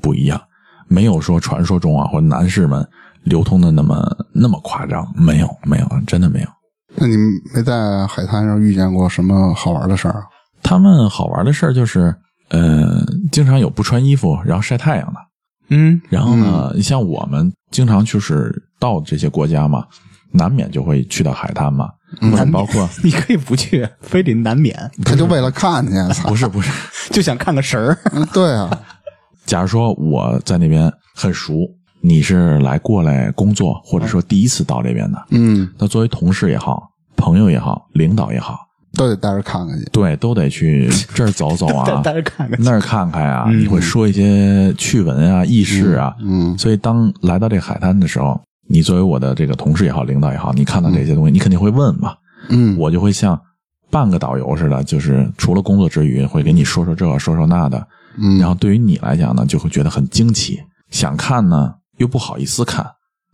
A: 不一样，没有说传说中啊或者男士们流通的那么那么夸张，没有没有，真的没有。
C: 那你没在海滩上遇见过什么好玩的事儿啊？
A: 他们好玩的事儿就是，呃，经常有不穿衣服然后晒太阳的。
B: 嗯
A: 然后呢，你像我们经常就是到这些国家嘛，难免就会去到海滩嘛，嗯。包括
B: 你可以不去，非得难免，
C: 他就为了看去，
A: 不！是不是，
B: 就想看个神儿，
C: 嗯 对啊，
A: 假如说我在那边很熟，你是来过来工作，或者说第一次到这边的，
C: 嗯，
A: 那作为同事也好，朋友也好，领导也好，
C: 都得带着看看去。
A: 对，都得去这儿走走啊，
B: 带着看看，
A: 那儿看看啊，
B: 嗯。
A: 你会说一些趣闻啊、轶事啊。
C: 嗯。
A: 所以当来到这海滩的时候，你作为我的这个同事也好，领导也好，你看到这些东西，你肯定会问嘛。
C: 嗯，
A: 我就会像半个导游似的，就是除了工作之余，会给你说说这，说说那的。
C: 嗯
A: 然后对于你来讲呢，就会觉得很惊奇，想看呢又不好意思看，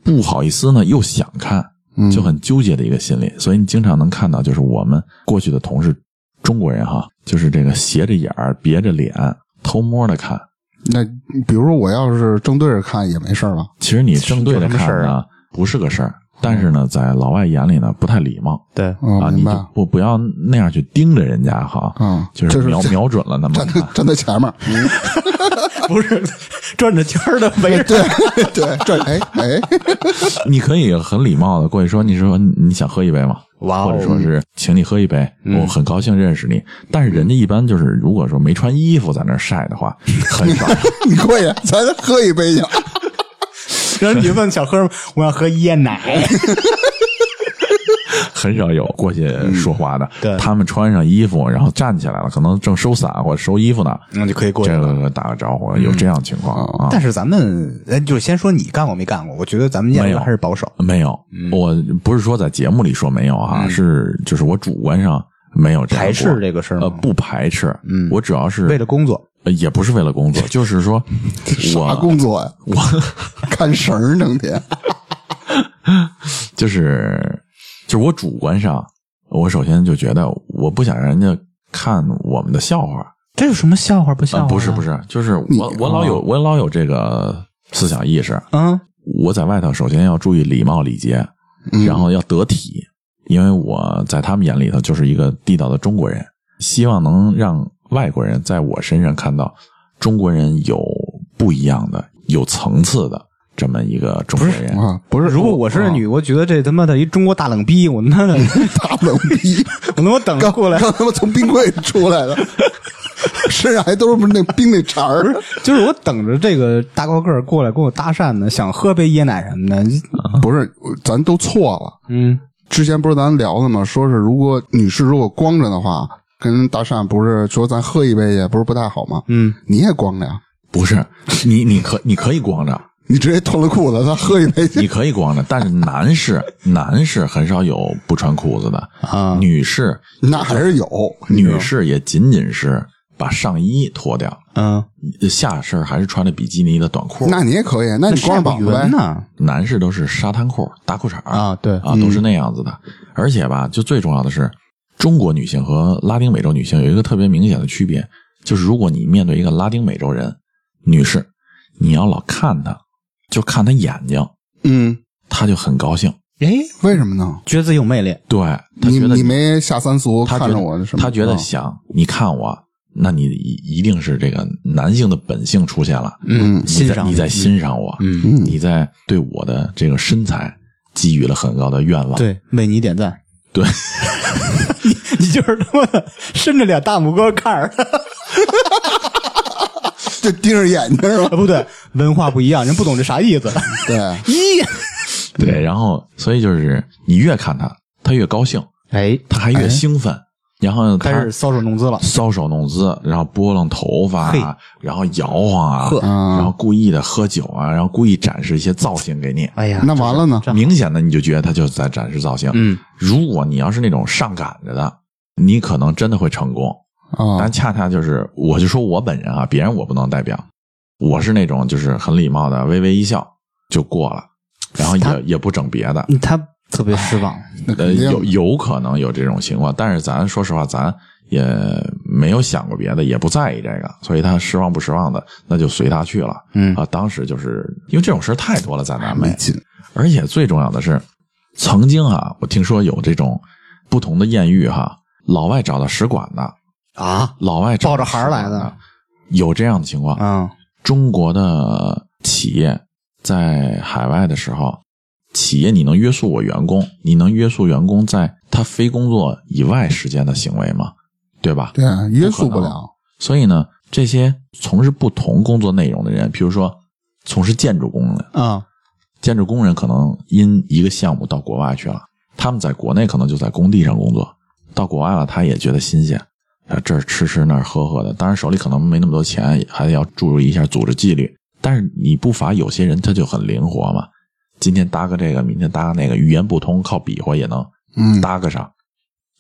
A: 不好意思呢又想看，
C: 嗯
A: 就很纠结的一个心理。所以你经常能看到，就是我们过去的同事，中国人哈，就是这个斜着眼儿、别着脸、偷摸的看。
C: 那比如说我要是正对着看也没事儿吧？
A: 其实你正对着看
B: 事啊
A: 呢，不是个事儿，但是呢，在老外眼里呢，不太礼貌。
B: 对，
C: 哦，
A: 啊，你就。不不要那样去盯着人家哈，
C: 嗯
A: 就是瞄瞄准了那么
C: 站在。站在前面，嗯，
B: 不是转着圈的围着，
C: 对对，转哎哎，
A: 你可以很礼貌的过去说，你说你想喝一杯吗？
B: 哇哦
A: 或者说是请你喝一杯，我很高兴认识你。但是人家一般就是如果说没穿衣服在那晒的话，很少。
C: 你过去，咱喝一杯去。
B: 然后你问小喝，我要喝椰奶，
A: 很少有过去说话的。
B: 对
A: 他们穿上衣服，然后站起来了，可能正收伞或者收衣服呢，
B: 那就可以过去
A: 这。个打个招呼，有这样情况啊？
B: 但是咱们，哎，就先说你干过没干过？我觉得咱们
A: 没有
B: 还是保守。
A: 没有，
B: 嗯
A: 我不是说在节目里说没有啊，是就是我主观上没有
B: 排斥这个事儿
A: 呃，不排斥。
B: 嗯
A: 我主要是
B: 为了工作，
A: 呃也不是为了工作，就是说
C: 啥
A: 我
C: 工作呀？
A: 我
C: 看绳儿整天。
A: 就是就是我主观上，我首先就觉得我不想让人家看我们的笑话。
B: 这有什么笑话不笑？
A: 不是不，是，就是我我老有我老有这个思想意识。
B: 嗯
A: 我在外头首先要注意礼貌礼节，
C: 嗯
A: 然后要得体，因为我在他们眼里头就是一个地道的中国人，希望能让外国人在我身上看到中国人有不一样的、有层次的这么一个中国人。
C: 啊，不是，
B: 如果我是女，我觉得这他妈的一中国大冷逼，我他妈的，
C: 大冷逼，
B: 我他妈等着过来，
C: 刚他妈从冰柜里出来的，身上还都是那冰那茬儿。
B: 就是我等着这个大高个儿过来跟我搭讪呢，想喝杯椰奶什么的。
C: 不是，咱都错了。
B: 嗯，
C: 之前不是咱聊的吗？说是如果女士如果光着的话，跟人搭讪不是说咱喝一杯也，不是不太好吗？
B: 嗯，
C: 你也光着呀，
A: 不是你，你可你可以光着，
C: 你直接脱了裤子，咱喝一杯去
A: 你。可以光着，但是男士男士很少有不穿裤子的
B: 啊
A: 女士
C: 那还是有
A: 女士也仅仅是把上衣脱掉，
B: 嗯，
A: 下身还是穿着比基尼的短裤。
C: 那你也可以，那你光着膀子。
B: 呢？
A: 男士都是沙滩裤、大裤衩
B: 啊对
A: 啊，都是那样子的。而且吧，就最重要的是，中国女性和拉丁美洲女性有一个特别明显的区别，就是如果你面对一个拉丁美洲人女士，你要老看她，就看她眼睛，
C: 嗯，
A: 她就很高兴。
B: 哎，
C: 为什么呢？
B: 觉得自己有魅力。
A: 对，她
C: 你
A: 觉得
C: 你没下三俗看
A: 她觉得
C: 着我什么？
A: 她觉得
C: 啊
A: 想你看我，那你一一定是这个男性的本性出现了。
C: 嗯
A: 你
B: 欣赏
A: 在你在欣赏我，
B: 嗯，
A: 你在对我的这个身材给予了很高的愿望。
B: 对，为你点赞。
A: 对，
B: 你 你就是他妈的伸着俩大拇哥看着。他，
C: 就盯着眼睛是吧？
B: 啊不对，文化不一样，人不懂这啥意思。
C: 对，
B: 一，
A: 对，然后所以就是你越看他，他越高兴，
B: 哎，
A: 他还越兴奋，然后
B: 开始搔首弄姿了。
A: 搔首弄姿，然后拨弄头发然后摇晃啊，
C: 嗯
A: 然后故意的喝酒啊，然后故意展示一些造型给你。
B: 哎呀，
C: 那完了呢？
A: 明显的你就觉得他就在展示造型。
B: 嗯，
A: 如果你要是那种上赶着的，你可能真的会成功。
C: 啊
A: 但，恰恰就是，我就说我本人啊，别人我不能代表，我是那种就是很礼貌的，微微一笑就过了，然后也也不整别的。
B: 他特别失望。
A: 呃，有有可能有这种情况，但是咱说实话，咱也没有想过别的，也不在意这个，所以他失望不失望的，那就随他去了。
B: 嗯
A: 啊，当时就是因为这种事儿太多了，在南美
C: 没，劲。
A: 而且最重要的是，曾经啊，我听说有这种不同的艳遇哈，老外找到使馆的，
B: 啊，
A: 老外
B: 抱着孩儿来的
A: 的，有这样的情况。
B: 嗯，
A: 中国的企业在海外的时候，企业你能约束我员工，你能约束员工在他非工作以外时间的行为吗？对吧？
C: 对，约束不了。
A: 所以呢，这些从事不同工作内容的人，比如说从事建筑工的，
B: 啊，
A: 建筑工人可能因一个项目到国外去了，他们在国内可能就在工地上工作，到国外了他也觉得新鲜，啊这儿吃吃那儿喝喝的，当然手里可能没那么多钱，还得要注意一下组织纪律。但是你不乏有些人他就很灵活嘛，今天搭个这个，明天搭个那个，语言不通靠比划也能
C: 嗯，
A: 搭个上。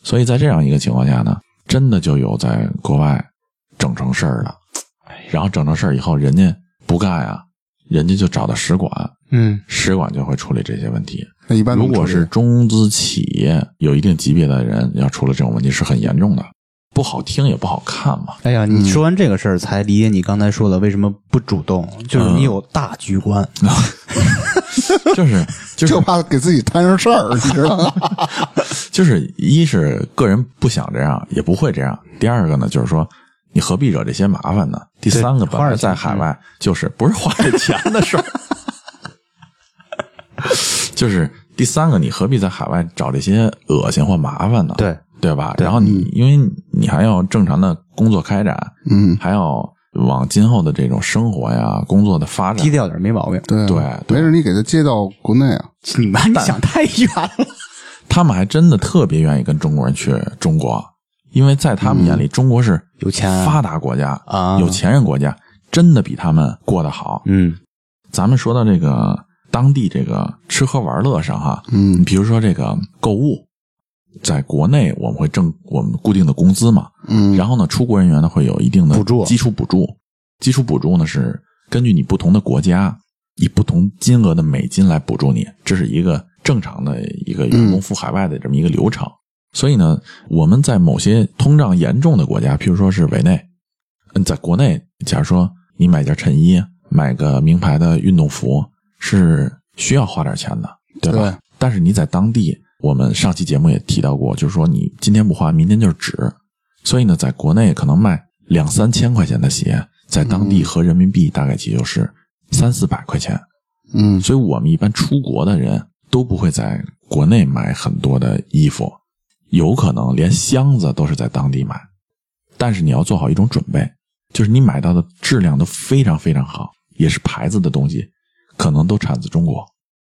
A: 所以在这样一个情况下呢，真的就有在国外整成事儿的，然后整成事儿以后，人家不干啊，人家就找到使馆，
B: 嗯，
A: 使馆就会处理这些问题。
C: 那一般
A: 如果是中资企业有一定级别的人要出了这种问题，是很严重的，不好听也不好看嘛。
B: 哎呀，你说完这个事儿，才理解你刚才说的为什么不主动，就是你有大局观。
A: 就是就是
C: 就怕给自己摊上事儿，你知道吗？
A: 就是，一是个人不想这样，也不会这样；第二个呢，就是说你何必惹这些麻烦呢？第三个，
B: 对
A: 本来在海外就是不是花这钱的事儿，就是第三个，你何必在海外找这些恶心或麻烦呢？
B: 对
A: 对吧？然后你因为你还要正常的工作开展，
C: 嗯，
A: 还要往今后的这种生活呀、工作的发展
B: 低，调点没毛病。
C: 对
A: 对对
C: 没事，你给他接到国内啊。
B: 你妈，你想太远了。
A: 他们还真的特别愿意跟中国人去中国，因为在他们眼里，中国是
B: 有钱啊
A: 发达国家
B: 啊
A: 有钱人国家，真的比他们过得好。
B: 嗯
A: 咱们说到这个当地这个吃喝玩乐上哈，
C: 嗯
A: 比如说这个购物，在国内我们会挣我们固定的工资嘛，
C: 嗯，
A: 然后呢，出国人员呢会有一定的
B: 补助。
A: 基础补助，基础补助呢是根据你不同的国家以不同金额的美金来补助你，这是一个正常的一个员工赴海外的这么一个流程。所以呢，我们在某些通胀严重的国家，譬如说是委内，嗯，在国内，假如说你买件衬衣，买个名牌的运动服，是需要花点钱的，对吧？
C: 对。
A: 但是你在当地，我们上期节目也提到过，就是说你今天不花，明天就是纸。所以呢，在国内可能卖两三千块钱的鞋，在当地合人民币大概也就是三四百块钱。
C: 嗯
A: 所以我们一般出国的人都不会在国内买很多的衣服，有可能连箱子都是在当地买。但是你要做好一种准备，就是你买到的质量都非常非常好，也是牌子的东西，可能都产自中国。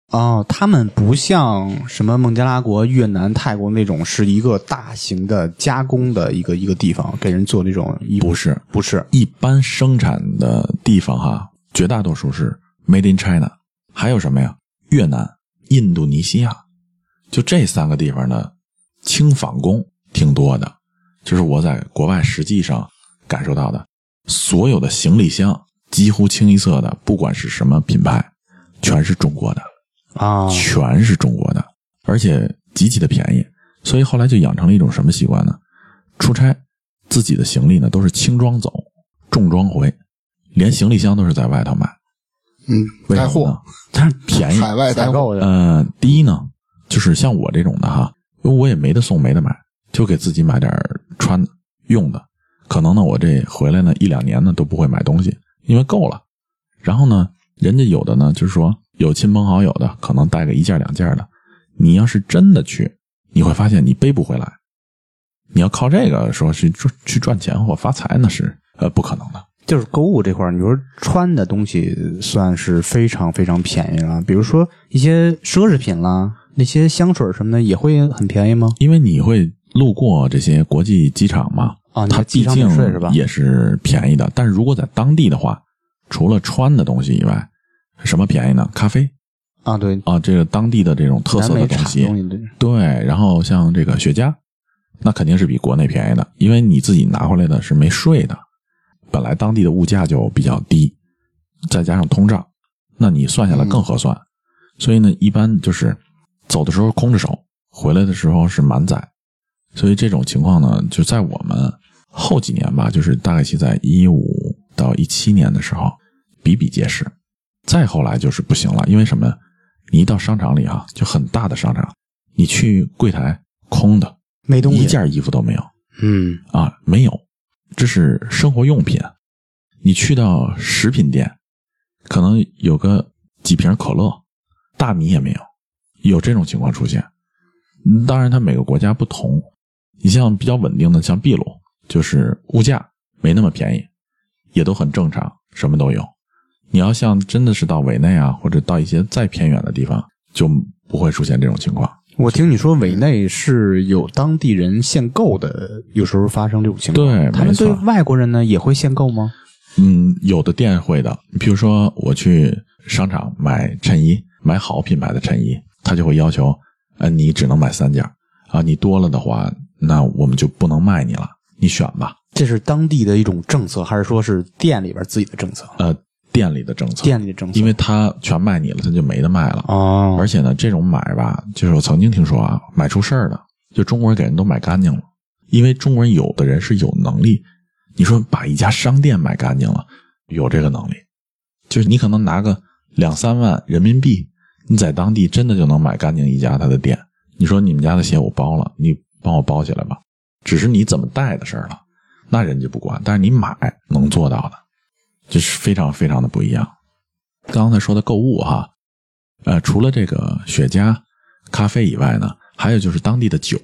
B: 哦，他们不像什么孟加拉国、越南、泰国那种，是一个大型的加工的一个一个地方，给人做那种衣服。
A: 不是，
B: 不是，
A: 一般生产的地方哈，绝大多数是 Made in China，还有什么呀？越南、印度尼西亚，就这三个地方的轻纺工挺多的。就是我在国外实际上感受到的，所有的行李箱几乎清一色的，不管是什么品牌，全是中国的。
B: 啊，
A: 全是中国的，而且极其的便宜，所以后来就养成了一种什么习惯呢？出差自己的行李呢都是轻装走，重装回，连行李箱都是在外头买。
C: 嗯，带货，？
A: 但是便宜。
C: 海外带货，
B: 采购的。
A: 呃，第一呢，就是像我这种的哈，因为我也没得送，没得买，就给自己买点穿的、用的。可能呢，我这回来呢一两年呢都不会买东西，因为够了。然后呢，人家有的呢就是说有亲朋好友的，可能带个一件两件的。你要是真的去，你会发现你背不回来。你要靠这个说是赚去赚钱或发财，那是呃不可能的。
B: 就是购物这块儿，你说穿的东西算是非常非常便宜了，比如说一些奢侈品啦，那些香水什么的也会很便宜吗？
A: 因为你会路过这些国际机场嘛，
B: 啊你
A: 它毕竟
B: 是吧
A: 也是便宜的。但是如果在当地的话，除了穿的东西以外，什么便宜呢？咖啡
B: 啊，对，
A: 啊，这个当地的这种特色的东西，
B: 东西对
A: 对。然后像这个雪茄，那肯定是比国内便宜的，因为你自己拿回来的是没税的，本来当地的物价就比较低，再加上通胀，那你算下来更合算。所以呢，一般就是走的时候空着手，回来的时候是满载。所以这种情况呢，就在我们后几年吧，就是大概是在一五到一七年的时候比比皆是。再后来就是不行了，因为什么呀？你一到商场里啊，就很大的商场，你去柜台空的，
B: 没东西
A: 一件衣服都没有
B: 嗯
A: 啊，没有，这是生活用品。你去到食品店，可能有个几瓶可乐，大米也没有，有这种情况出现。嗯当然，它每个国家不同。你像比较稳定的，像秘鲁，就是物价没那么便宜，也都很正常，什么都有。你要像真的是到委内啊，或者到一些再偏远的地方，就不会出现这种情况。
B: 我听你说委内是有当地人限购的，有时候发生这种情况。
A: 对
B: 他们对外国人呢也会限购吗？
A: 嗯，有的店会的，比如说我去商场买衬衣，买好品牌的衬衣，他就会要求，呃，你只能买三件儿啊，你多了的话，那我们就不能卖你了，你选吧。
B: 这是当地的一种政策，还是说是店里边自己的政策？
A: 呃，店里的政策，
B: 店里的政策，
A: 因为他全卖你了，他就没得卖了。
B: 哦，
A: 而且呢，这种买吧，就是我曾经听说啊，买出事儿的，就中国人给人都买干净了，因为中国人有的人是有能力，你说把一家商店买干净了，有这个能力，就是你可能拿个两三万人民币，你在当地真的就能买干净一家他的店。你说你们家的鞋我包了，你帮我包起来吧，只是你怎么带的事儿了，那人家不管，但是你买能做到的，这是非常非常的不一样。刚才说的购物哈，呃，除了这个雪茄、咖啡以外呢，还有就是当地的酒。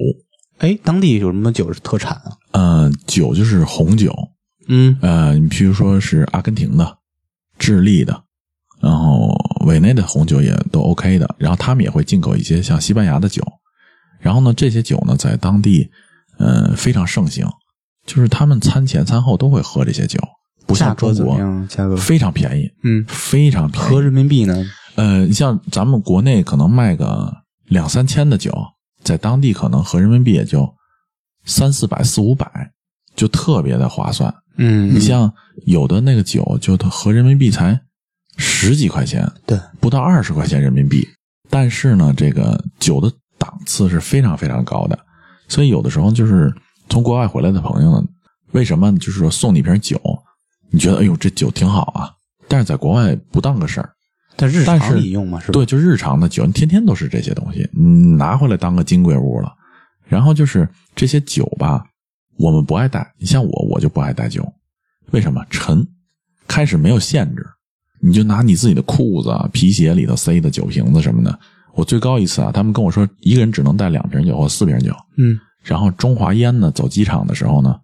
B: 哎，当地有什么酒是特产啊？
A: 呃，酒就是红酒，
B: 嗯，
A: 呃，你譬如说是阿根廷的、智利的，然后委内的红酒也都 OK 的，然后他们也会进口一些像西班牙的酒，然后呢，这些酒呢在当地，呃，非常盛行，就是他们餐前餐后都会喝这些酒，不像中国？
B: 价格
A: 非常便宜，
B: 嗯，
A: 非常便宜，
B: 合人民币呢？
A: 呃，你像咱们国内可能卖个两三千的酒，在当地可能合人民币也就三四百、四五百，就特别的划算。
B: 嗯
A: 你像有的那个酒，就它合人民币才十几块钱，
B: 对，
A: 不到二十块钱人民币，但是呢，这个酒的档次是非常非常高的，所以有的时候就是从国外回来的朋友呢，为什么就是说送你一瓶酒，你觉得哎呦这酒挺好啊，但是在国外不当个事儿。
B: 但日
A: 但是
B: 常饮用嘛，是吧？
A: 对，就日常的酒，你天天都是这些东西，你拿回来当个金贵物了。然后就是这些酒吧，我们不爱带。你像我，我就不爱带酒，为什么？沉。开始没有限制，你就拿你自己的裤子、啊、皮鞋里头塞的酒瓶子什么的。我最高一次啊，他们跟我说一个人只能带两瓶酒或四瓶酒。
B: 嗯，
A: 然后中华烟呢，走机场的时候呢，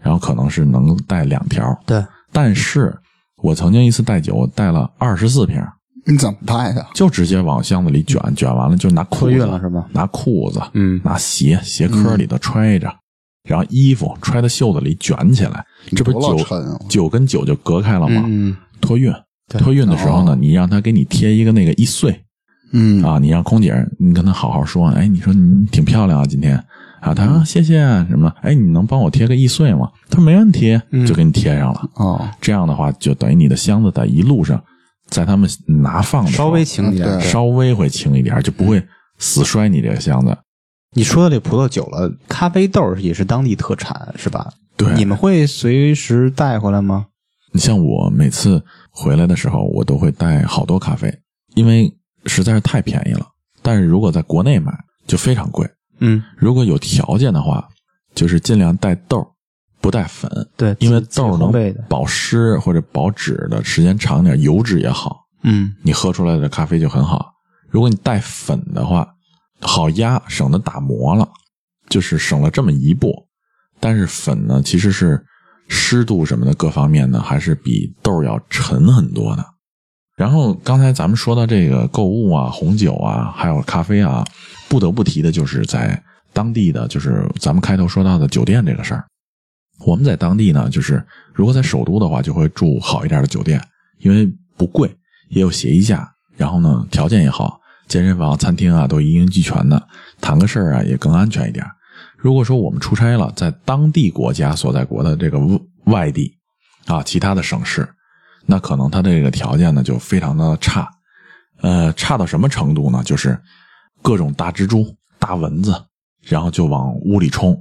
A: 然后可能是能带两条。
B: 对，
A: 但是我曾经一次带酒，我带了二十四瓶，
C: 你怎么带的？
A: 就直接往箱子里卷，卷完了就拿裤
B: 托
A: 子
B: 运了是吧
A: 拿裤子，
B: 嗯。
A: 拿鞋鞋壳里头揣着，然后衣服揣在袖子里卷起来，这不是酒酒跟酒就隔开了吗？
B: 嗯，
A: 托运，托运的时候呢，你让他给你贴一个那个易碎
C: 嗯。
A: 啊，你让空姐你跟她好好说，哎，你说你挺漂亮啊，今天啊，他说谢谢啊什么，哎，你能帮我贴个易碎吗？他说没问题，就给你贴上了。
C: 哦，
A: 这样的话，就等于你的箱子在一路上，在他们拿放的
B: 稍微轻一点。
A: 稍微会轻一点，就不会死摔你这个箱子。
B: 你说的这葡萄酒了，咖啡豆也是当地特产是吧？
A: 对
B: 你们会随时带回来吗？
A: 你像我每次回来的时候，我都会带好多咖啡，因为实在是太便宜了。但是如果在国内买就非常贵。
B: 嗯，
A: 如果有条件的话，就是尽量带豆儿，不带粉。
B: 对，
A: 因为豆儿能保湿或者保脂的时间长点，油脂也好，
B: 嗯，
A: 你喝出来的咖啡就很好。如果你带粉的话，好压，省得打磨了，就是省了这么一步。但是粉呢，其实是湿度什么的各方面呢，还是比豆儿要沉很多的。然后刚才咱们说到这个购物啊、红酒啊，还有咖啡啊，不得不提的就是在当地的，就是咱们开头说到的酒店这个事儿。我们在当地呢，就是如果在首都的话，就会住好一点的酒店，因为不贵，也有协议价，然后呢条件也好，健身房、餐厅啊都一应俱全的，谈个事儿啊也更安全一点。如果说我们出差了，在当地国家所在国的这个外地啊，其他的省市，那可能他这个条件呢就非常的差，呃，差到什么程度呢？就是各种大蜘蛛、大蚊子，然后就往屋里冲，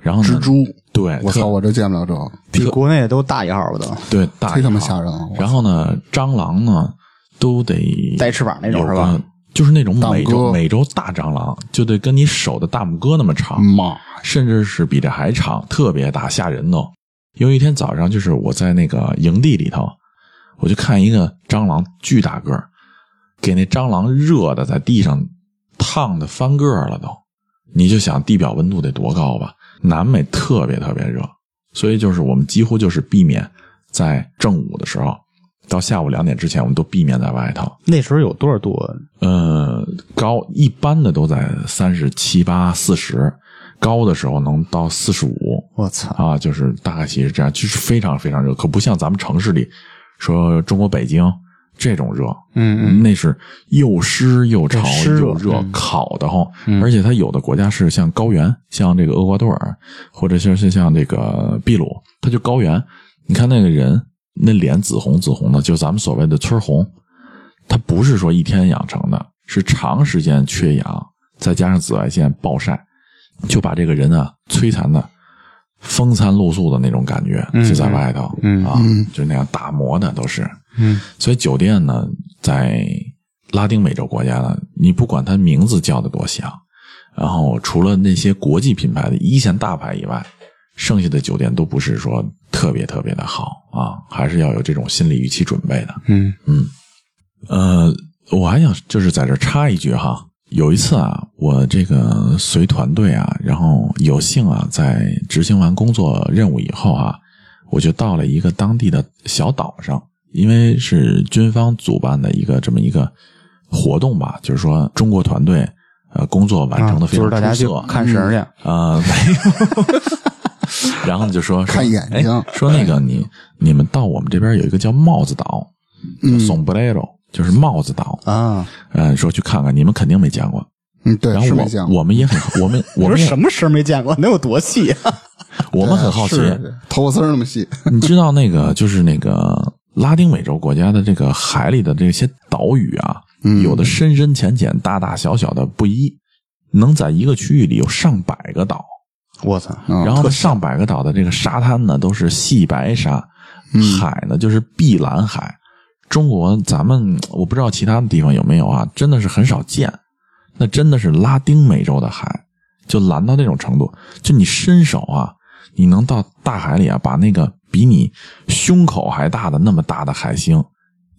A: 然后
C: 蜘蛛，
A: 对，
C: 我操，我这见不了这个，
B: 比国内都大一号了都，
A: 对大
C: 忒他妈吓人了。
A: 然后呢，蟑螂呢都得
B: 带翅膀那种
A: 有
B: 是吧？
A: 就是那种美洲美洲大蟑螂，就得跟你手的大拇哥那么长，
C: 妈，
A: 甚至是比这还长，特别大，吓人都。有一天早上，就是我在那个营地里头，我就看一个蟑螂巨大个儿，给那蟑螂热的在地上烫的翻个儿了都。你就想地表温度得多高吧？南美特别特别热，所以就是我们几乎就是避免在正午的时候到下午两点之前，我们都避免在外头。
B: 那时候有多少度？
A: 呃，高一般的都在三十七八、四十，高的时候能到四十五
B: 我操！
A: 啊，就是大概其实这样，就是非常非常热，可不像咱们城市里说中国北京这种热，
B: 嗯
A: 那是又湿又潮又热，
B: 嗯
A: 烤的慌。
B: 嗯
A: 而且它有的国家是像高原，像这个厄瓜多尔，或者像是像这个秘鲁，它就高原。你看那个人，那脸紫红紫红的，就咱们所谓的村红，它不是说一天养成的，是长时间缺氧，再加上紫外线暴晒，就把这个人啊摧残的风餐露宿的那种感觉，
B: 嗯
A: 就在外头、
B: 嗯
A: 啊，就那样打磨的都是。
B: 嗯
A: 所以酒店呢，在拉丁美洲国家呢，你不管它名字叫的多响，然后除了那些国际品牌的一线大牌以外，剩下的酒店都不是说特别特别的好啊，还是要有这种心理预期准备的。
B: 嗯嗯
A: 呃，我还想就是在这插一句哈，有一次啊，我这个随团队啊，然后有幸啊，在执行完工作任务以后啊，我就到了一个当地的小岛上，因为是军方主办的一个这么一个活动吧，就是说中国团队呃工作完成的非常
B: 啊就是大家去
A: 出色，
B: 看神儿去。
A: 呃，没有。然后就说说
C: 看眼睛
A: 哎说那个你你们到我们这边有一个叫帽子岛，
C: 嗯
A: 松布雷罗，就是帽子岛。
B: 啊，
A: 呃，说去看看，你们肯定没见过。
C: 嗯，对
A: 然，后。我我们也很，我们我
B: 我
A: 们
B: 什么声没见过？能有多细啊？
A: 我们很好奇，
C: 头发丝儿那么细，
A: 你知道那个就是那个拉丁美洲国家的这个海里的这些岛屿啊，
C: 嗯
A: 有的深深浅浅、大大小小的不一，能在一个区域里有上百个岛。
B: 我操！
C: 嗯
A: 然后呢，上百个岛的这个沙滩呢都是细白沙，
C: 嗯
A: 海呢就是碧蓝海。中国咱们我不知道其他的地方有没有啊，真的是很少见。那真的是拉丁美洲的海，就蓝到那种程度，就你伸手啊，你能到大海里啊，把那个比你胸口还大的那么大的海星，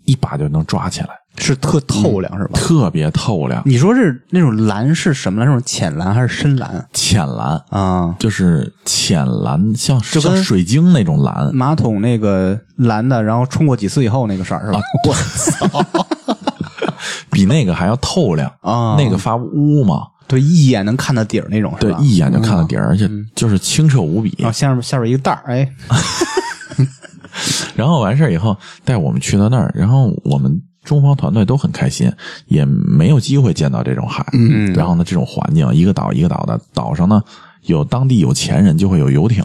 A: 一把就能抓起来，
B: 是特透亮是吧？
A: 特别透亮，
B: 你说是那种蓝是什么蓝？那种浅蓝还是深蓝
A: 浅蓝，
B: 啊？
A: 就是浅蓝，像
B: 就跟
A: 像水晶那种蓝。
B: 马桶那个蓝的，然后冲过几次以后那个色儿是吧？
A: 我操，比那个还要透亮
B: 啊
A: 那个发乌嘛，
B: 对，一眼能看到底儿那种
A: 对一眼就看到底儿，而且就是清澈无比。
B: 然后下面下边一个袋儿，哎，
A: 然后完事儿以后带我们去到那儿，然后我们中方团队都很开心，也没有机会见到这种海。
B: 嗯
A: 然后呢，这种环境，一个岛一个岛的，岛上呢有当地有钱人就会有游艇，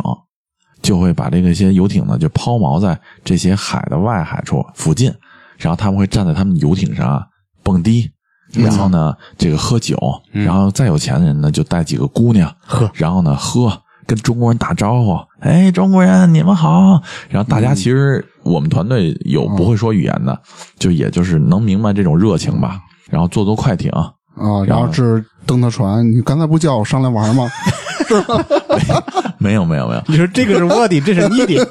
A: 就会把这个些游艇呢就抛锚在这些海的外海处附近，然后他们会站在他们游艇上啊蹦迪。然后呢，这个喝酒，然后再有钱的人呢，就带几个姑娘喝，然后呢喝，跟中国人打招呼，哎，中国人你们好。然后大家其实我们团队有不会说语言的，就也就是能明白这种热情吧。然后坐坐快艇，
C: 啊，然后是蹬他船，你刚才不叫我上来玩吗？
A: 没有没有没有，
B: 你说这个是卧底，这是你的，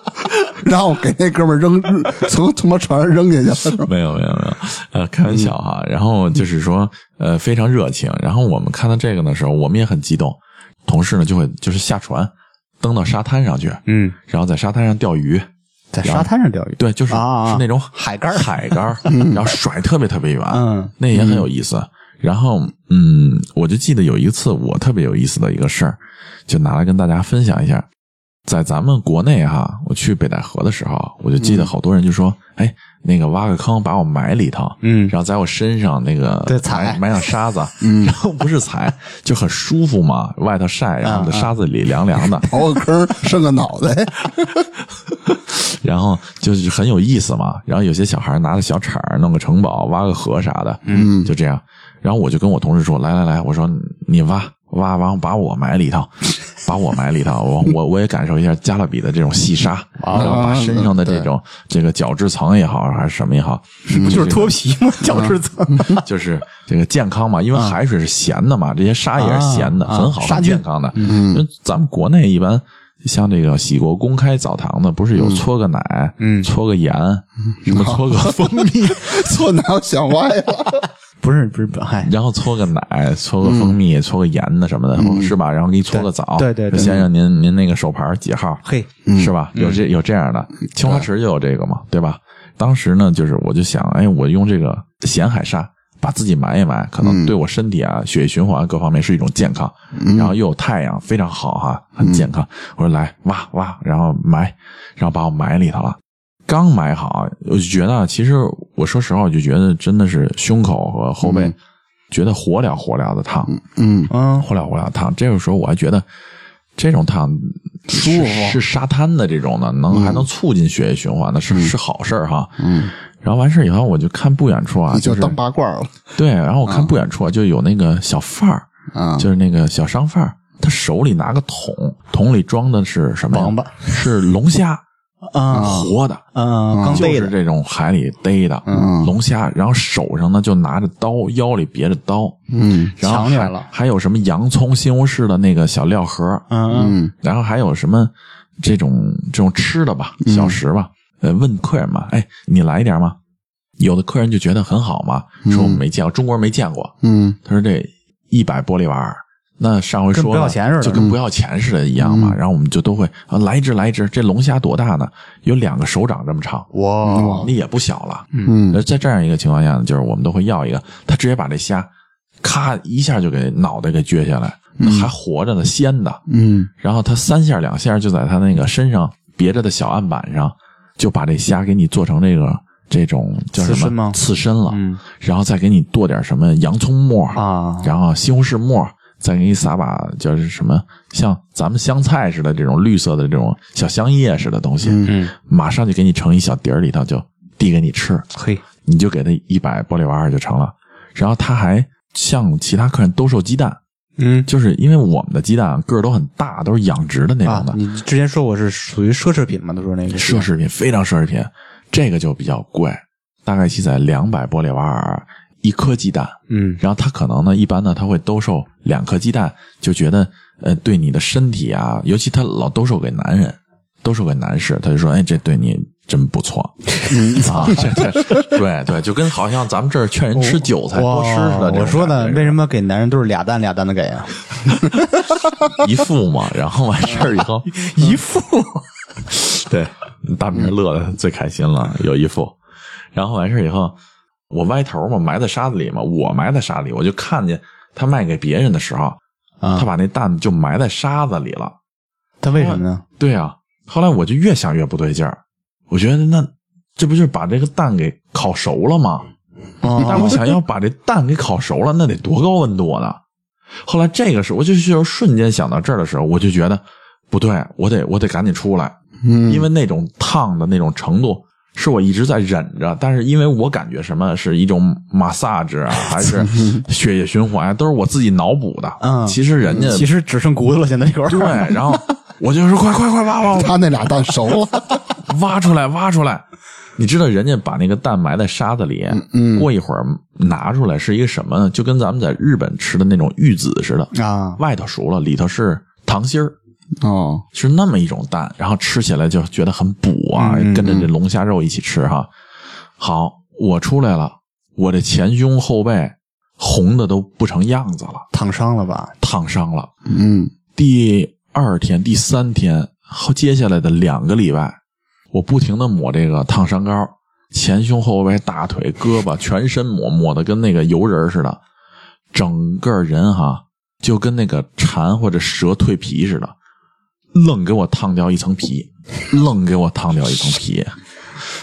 C: 然后给那哥们儿扔从从他船上扔下去了。
A: 没有没有没有，呃，开玩笑哈。然后就是说，呃，非常热情。然后我们看到这个的时候，我们也很激动。同事呢就会就是下船，登到沙滩上去，
B: 嗯，
A: 然后在沙滩上钓鱼。
B: 在沙滩上钓鱼，
A: 对，就是
B: 啊
A: 是那种
B: 海竿儿
A: 海竿儿，然后甩特别特别远，
B: 嗯，
A: 那也很有意思。然后，嗯，我就记得有一次我特别有意思的一个事儿，就拿来跟大家分享一下。在咱们国内哈，我去北戴河的时候，我就记得好多人就说：“哎，那个挖个坑把我埋里头，
B: 嗯。
A: 然后在我身上那个
B: 对踩。
A: 埋埋上沙子，嗯，然后不是踩，就很舒服嘛，外头晒，然后在沙子里凉凉的，
C: 刨个坑，剩个脑袋，
A: 然后就是很有意思嘛。然后有些小孩拿着小铲儿弄个城堡，挖个河啥的，嗯，就这样。然后我就跟我同事说：“来来来，我说你挖挖完把我埋里头，把我埋里头，我我 我也感受一下加勒比的这种细沙，然后把身上的这种这个角质层也好，还是什么也好，
B: 不就是脱皮吗？角质层，
A: 就是这个健康嘛，因为海水是咸的嘛，这些沙也是咸的，
B: 啊
A: 很好，很健康的。嗯，咱们国内一般像这个洗过公开澡堂的，不是有搓个奶，
B: 嗯。
A: 搓个盐，什么搓个蜂蜜，
C: 搓哪有想歪了？
B: 不是不是，嗨，
A: 然后搓个奶，搓个蜂蜜，搓个盐的什么的，是吧？然后给你搓个澡，
B: 对对对
A: 先生您您那个手牌几号？
B: 嘿，
A: 是吧？有这有这样的，青花池就有这个嘛，对吧？当时呢，就是我就想，哎，我用这个咸海沙把自己埋一埋，可能对我身体啊、血液循环各方面是一种健康，然后又有太阳，非常好哈，很健康。我说来挖挖，然后埋，然后把我埋里头了。刚买好，我就觉得，其实我说实话，我就觉得真的是胸口和后背觉得火燎火燎的烫，
C: 嗯，
B: 嗯，
A: 火燎火燎烫。这个时候我还觉得这种烫舒服，是沙滩的这种的，能还能促进血液循环的，是是好事儿哈。嗯，然后完事儿以后，我就看不远处啊，
C: 就是当
A: 是
C: 八卦了。
A: 对，然后我看不远处啊，就有那个小贩儿，
C: 啊！
A: 就是那个小商贩儿，他手里拿个桶，桶里装的是什么？
B: 王八。
A: 是龙虾，
B: 啊。
A: 活的。
B: 嗯，刚
A: 就是
B: 逮的，
A: 这种海里逮的
C: 嗯。
A: 龙虾，然后手上呢就拿着刀，腰里别着刀，
C: 嗯
A: 然后还
B: 藏起来了。
A: 还有什么洋葱、西红柿的那个小料盒，
B: 嗯嗯
C: 嗯。
A: 然后还有什么这种这种吃的吧，小食吧，呃，问客人嘛，哎，你来一点吗？有的客人就觉得很好嘛，说我们没见过，中国人没见过，
C: 嗯。
A: 他说这一百玻利瓦尔，那上回说
B: 不要钱似的
A: 就跟不要钱似的一样嘛。然后我们就都会啊，来一只来一只，这龙虾多大呢？有两个手掌这么长，
B: 哇，
A: 那也不小了。
C: 嗯
A: 呃在这样一个情况下呢，就是我们都会要一个，他直接把这虾，咔一下就给脑袋给撅下来，还活着呢，鲜的。
C: 嗯
A: 然后他三下两下就在他那个身上别着的小案板上，就把这虾给你做成这个这种叫什么
B: 刺身吗
A: 刺身了。
B: 嗯
A: 然后再给你剁点什么洋葱末
B: 啊
A: 然后西红柿末，再给你撒把就是什么像咱们香菜似的这种绿色的这种小香叶似的东西，
B: 嗯，
A: 马上就给你盛一小碟儿里头，就递给你吃，
B: 嘿，
A: 你就给他一百玻利瓦尔就成了。然后他还向其他客人兜售鸡蛋，
B: 嗯。
A: 就是因为我们的鸡蛋个儿都很大，都是养殖的那
B: 啊
A: 种的，，
B: 你之前说我是属于奢侈品嘛？都说那个。
A: 奢侈品非常奢侈品，这个就比较贵，大概起在两百玻利瓦尔一颗鸡蛋。
B: 嗯
A: 然后他可能呢，一般呢他会兜售两颗鸡蛋，就觉得呃对你的身体啊，尤其他老兜售给男人，兜售给男士，他就说哎这对你真不错。啊，这这对对，就跟好像咱们这儿劝人吃韭菜多吃似的。
B: 我说呢，为什么给男人都是俩蛋俩蛋的给啊？
A: 一副嘛？然后完事儿以后，
B: 一副
A: 对，大明乐的最开心了，有一副。然后完事儿以后，我歪头嘛，埋在沙子里嘛，我埋在沙子里，我就看见他卖给别人的时候，
B: 啊
A: 他把那蛋就埋在沙子里了。
B: 他为什么呢？
A: 对啊，后来我就越想越不对劲儿，我觉得那这不就是把这个蛋给烤熟了吗？
B: 哦
A: 但我想要把这蛋给烤熟了，那得多高温度呢？后来这个时候，我就就是瞬间想到这儿的时候，我就觉得不对，我得我得赶紧出来，
C: 嗯，
A: 因为那种烫的那种程度是我一直在忍着，但是因为我感觉什么是一种 massage 啊，还是 血液循环啊，都是我自己脑补的。
B: 嗯
A: 其实人家
B: 其实只剩骨头了，现在一会儿。
A: 对，然后我就说快快快挖挖挖
C: 他那俩蛋熟了，
A: 挖出来，挖出来。你知道人家把那个蛋埋在沙子里，
C: 嗯
A: 过一会儿拿出来是一个什么呢？就跟咱们在日本吃的那种玉子似的，
B: 啊，
A: 外头熟了，里头是糖心儿，
C: 哦，
A: 是那么一种蛋，然后吃起来就觉得很补啊，
B: 嗯嗯
A: 跟着这龙虾肉一起吃哈。好，我出来了，我这前胸后背红的都不成样子了，
B: 烫伤了吧？
A: 烫伤了。
C: 嗯，
A: 第二天、第三天，后接下来的两个礼拜，我不停的抹这个烫伤膏，前胸后背、大腿、胳膊，全身抹，抹的跟那个油人似的，整个人哈就跟那个蝉或者蛇蜕皮似的，愣给我烫掉一层皮，愣给我烫掉一层皮，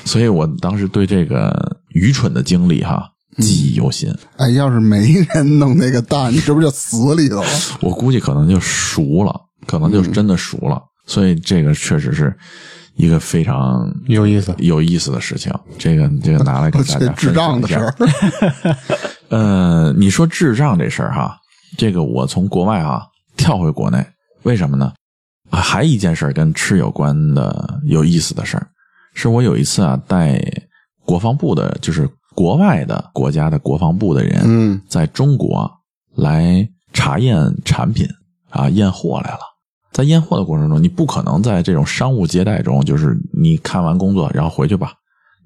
A: 所以我当时对这个愚蠢的经历哈记忆犹新。
C: 哎，要是没人弄那个蛋，你是不是就死里头了？
A: 我估计可能就熟了，可能就真的熟了，所以这个确实是一个非常
B: 有意思。
A: 有意思的事情。这个这个拿来给大家
C: 智障的事儿，
A: 呃，你说智障这事儿哈，这个我从国外啊跳回国内，为什么呢？啊，还一件事儿跟吃有关的有意思的事儿，是我有一次啊带国防部的，就是国外的国家的国防部的人，
C: 嗯
A: 在中国来查验产品啊，验货来了。在验货的过程中，你不可能在这种商务接待中，就是你看完工作然后回去吧，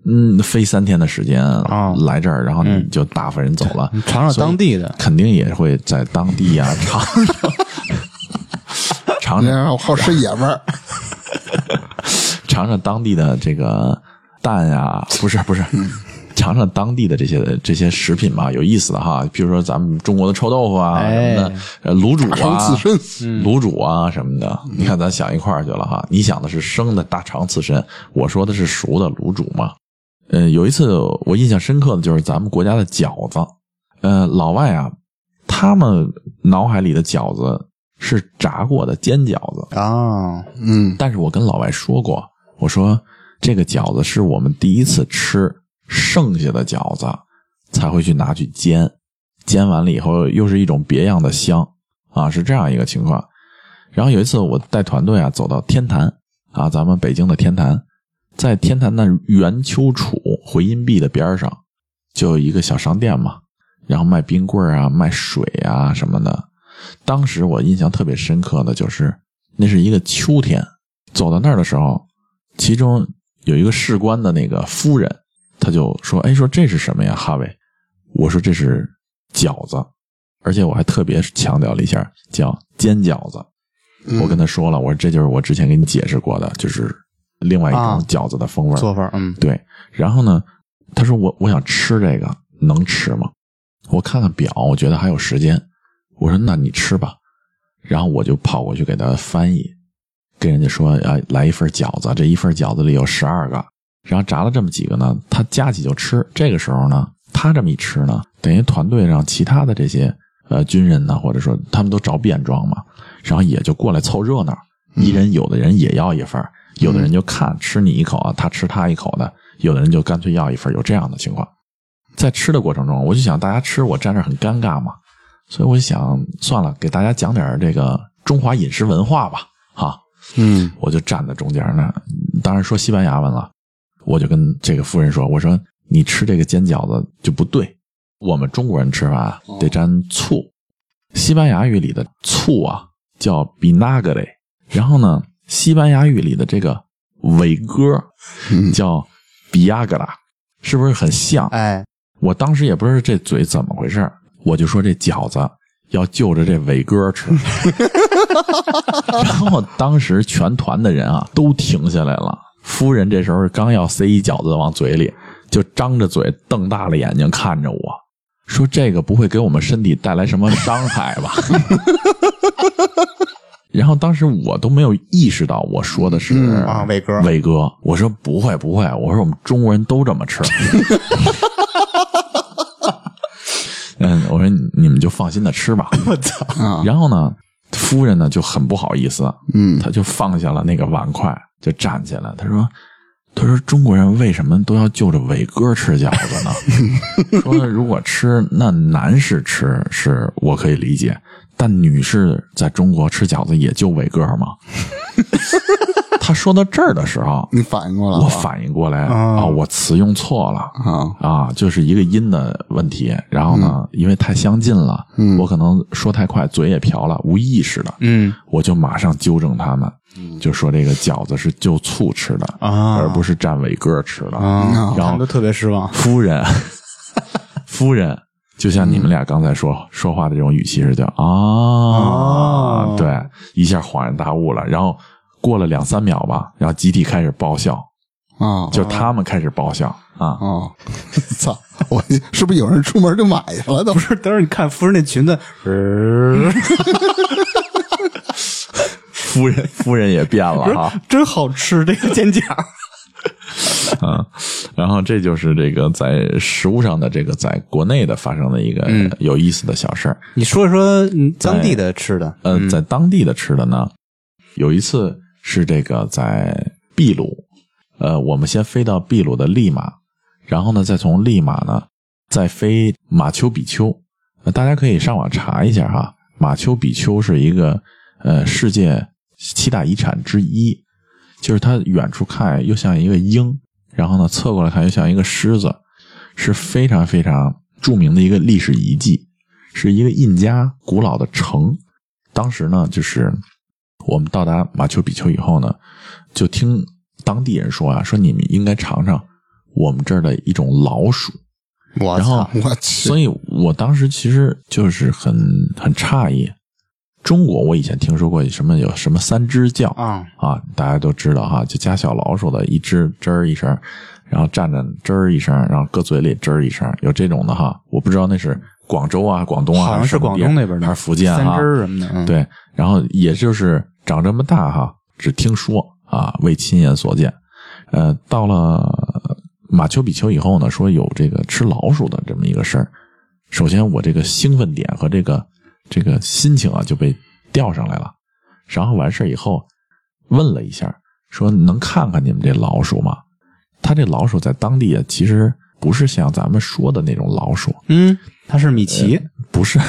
A: 嗯，飞三天的时间
B: 啊
A: 来这儿，然后你
B: 嗯
A: 就打发人走了，
B: 你尝尝当地的，
A: 肯定也会在当地啊 尝尝尝尝。
C: 我好吃野味儿，
A: 尝尝当地的这个蛋呀，不是不是，尝尝当地的这些这些食品吧，有意思的哈，比如说咱们中国的臭豆腐啊
B: 哎
A: 什么的，呃卤煮啊
C: 刺，身，
A: 卤煮啊什么的，你看咱想一块儿去了哈。你想的是生的大肠刺身，我说的是熟的卤煮嘛。呃，有一次我印象深刻的就是咱们国家的饺子，呃，老外啊，他们脑海里的饺子是炸过的煎饺子，
B: 啊，
C: 嗯
A: 但是我跟老外说过，我说这个饺子是我们第一次吃剩下的饺子，才会去拿去煎，煎完了以后又是一种别样的香啊，是这样一个情况。然后有一次我带团队啊走到天坛啊，咱们北京的天坛，在天坛的圆丘处回音壁的边上，就有一个小商店嘛，然后卖冰棍儿啊、卖水啊什么的。当时我印象特别深刻的就是，那是一个秋天，走到那儿的时候，其中有一个士官的那个夫人，他就说：“哎，说这是什么呀，哈维？”我说：“这是饺子，而且我还特别强调了一下，叫煎饺子。”我跟他说了，我说这就是我之前给你解释过的，就是另外一种
B: 啊
A: 饺子的风味儿。
B: 做法，嗯，
A: 对，然后呢，他说我我想吃这个，能吃吗？我看看表，我觉得还有时间。我说那你吃吧。然后我就跑过去给他翻译，跟人家说啊，来一份饺子，这一份饺子里有十二个，然后炸了这么几个呢，他夹起就吃。这个时候呢，他这么一吃呢，等于团队上其他的这些呃军人呢，或者说他们都着便装嘛，然后也就过来凑热闹，一人有的人也要一份儿，有的人就看吃你一口啊，他吃他一口的，有的人就干脆要一份儿，有这样的情况。在吃的过程中，我就想大家吃，我站这儿很尴尬嘛，所以我就想算了，给大家讲点儿这个中华饮食文化吧，哈，
C: 嗯。
A: 我就站在中间呢，当然说西班牙文了，我就跟这个夫人说，我说你吃这个煎饺子就不对，我们中国人吃饭得沾醋，西班牙语里的醋啊叫 b i n a g r e 然后呢，西班牙语里的这个伟哥，叫比亚格拉，是不是很像？
B: 哎，
A: 我当时也不知道这嘴怎么回事儿，我就说这饺子要就着这伟哥吃。然后当时全团的人啊都停下来了。夫人这时候刚要塞一饺子往嘴里，就张着嘴瞪大了眼睛看着我，说：“这个不会给我们身体带来什么伤害吧？” 然后当时我都没有意识到我说的是、
B: 嗯啊伟哥
A: 伟哥，我说不会不会，我说我们中国人都这么吃。嗯，我说你们就放心的吃吧。
B: 我操，
C: 啊，
A: 然后呢，夫人呢就很不好意思，
C: 嗯
A: 她就放下了那个碗筷，就站起来，她说：“他说中国人为什么都要就着伟哥吃饺子呢？说如果吃那男士吃是我可以理解，但女士在中国吃饺子也就伟哥吗？” 她说到这儿的时候，
C: 你反应过来了
A: 我？反应过来
B: 啊
A: 啊，我词用错了。
C: 啊，
A: 啊，就是一个音的问题。然后呢，因为太相近了，
C: 嗯
A: 我可能说太快，嘴也瓢了，无意识的，
B: 嗯
A: 我就马上纠正他们，就说这个饺子是就醋吃的，
B: 啊
A: 而不是蘸伟哥吃的。
B: 啊，
A: 然后
B: 都特别失望。
A: 夫人，夫人，就像你们俩刚才说、说话的这种语气似的，啊，
B: 哦
A: 对，一下恍然大悟了。然后过了两三秒吧，然后集体开始爆笑，
C: 啊，
A: 就他们开始爆笑啊。
C: 哦，操！我是不是有人出门就买去了？都
B: 不是，等会儿你看夫人那裙子，呃
A: 夫人，夫人也变了哈。
B: 真好吃，这个煎饺。
A: 嗯，然后这就是这个在食物上的这个在国内的发生的一个
B: 嗯
A: 有意思的小事儿。
B: 你说说嗯当地的吃的，
A: 呃，在当地的吃的呢，有一次是这个在秘鲁，呃，我们先飞到秘鲁的利马，然后呢，再从利马呢再飞马丘比丘。呃，大家可以上网查一下哈，马丘比丘是一个呃世界七大遗产之一，就是它远处看又像一个鹰，然后呢侧过来看又像一个狮子，是非常非常著名的一个历史遗迹，是一个印加古老的城。当时呢，就是我们到达马丘比丘以后呢，就听当地人说啊，说你们应该尝尝我们这儿的一种老鼠。
B: 我
A: 然后
B: 操，
C: 我去，
A: 所以我当时其实就是很很诧异。中国我以前听说过什么有什么三只叫
B: 啊
A: 啊，大家都知道哈，就家小老鼠的一只吱儿一声，然后站着吱儿一声，然后搁嘴里吱儿一声，有这种的哈。我不知道那是广州啊、广东啊，
B: 好像是广东那边的，
A: 还是福建
B: 三
A: 哈
B: 汁儿什么的，嗯，
A: 对，然后也就是长这么大哈，只听说啊，未亲眼所见。呃，到了马丘比丘以后呢，说有这个吃老鼠的这么一个事儿。首先，我这个兴奋点和这个这个心情啊就被吊上来了。然后完事儿以后，问了一下，说能看看你们这老鼠吗？他这老鼠在当地啊，其实不是像咱们说的那种老鼠，
B: 嗯，它是米奇，
A: 不是，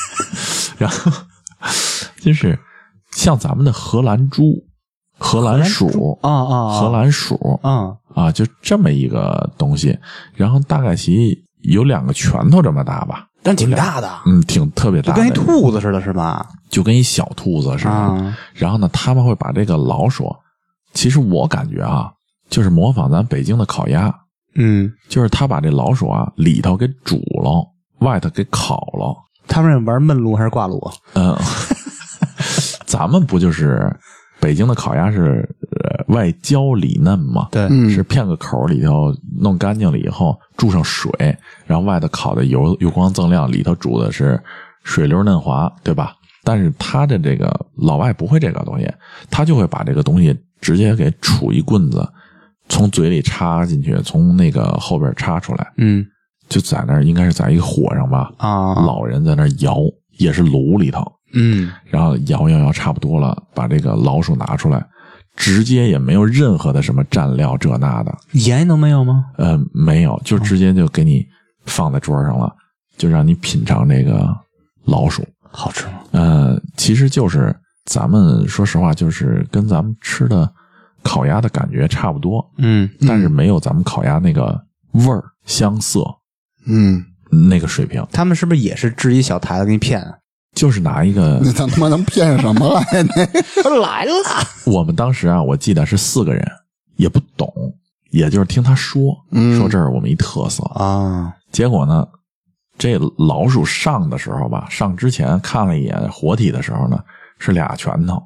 A: 然后就是像咱们的荷兰猪、荷兰鼠、
B: 啊啊，
A: 荷兰鼠
B: 啊，
A: 啊，就这么一个东西，然后大概其有两个拳头这么大吧，
B: 但挺大的，
A: 嗯，挺特别大的，
B: 就跟一兔子似的，是吧？
A: 就跟一小兔子似的。
B: 啊。
A: 然后呢，他们会把这个老鼠，其实我感觉啊，就是模仿咱北京的烤鸭，
B: 嗯，
A: 就是他把这老鼠啊里头给煮了，外头给烤了。
B: 他们是玩焖炉还是挂炉？
A: 嗯，咱们不就是北京的烤鸭是呃外焦里嫩嘛？
B: 对，
C: 嗯
A: 是片个口里头弄干净了以后注上水，然后外头烤的油油光锃亮，里头煮的是水溜嫩滑，对吧？但是他的这个老外不会这个东西，他就会把这个东西直接给杵一棍子，从嘴里插进去，从那个后边插出来，
B: 嗯
A: 就在那儿应该是在一个火上吧，
B: 啊，
A: 老人在那儿摇，也是炉里头，
B: 嗯
A: 然后摇摇摇差不多了，把这个老鼠拿出来，直接也没有任何的什么蘸料这那的，
B: 盐能没有吗？
A: 呃，没有，就直接就给你放在桌上了，就让你品尝这个老鼠。
B: 好吃吗？
A: 呃，其实就是咱们说实话，就是跟咱们吃的烤鸭的感觉差不多，
B: 嗯
A: 但是没有咱们烤鸭那个味儿、香色
C: 嗯，
A: 那个水平。
B: 他们是不是也是支一小台子给你骗？
A: 就是拿一个
C: 那他他妈能骗什么来？那
B: 来了，
A: 我们当时啊，我记得是四个人，也不懂，也就是听他说，
C: 嗯
A: 说这是我们一特色。
B: 啊，
A: 结果呢，这老鼠上的时候吧，上之前看了一眼活体的时候呢，是俩拳头，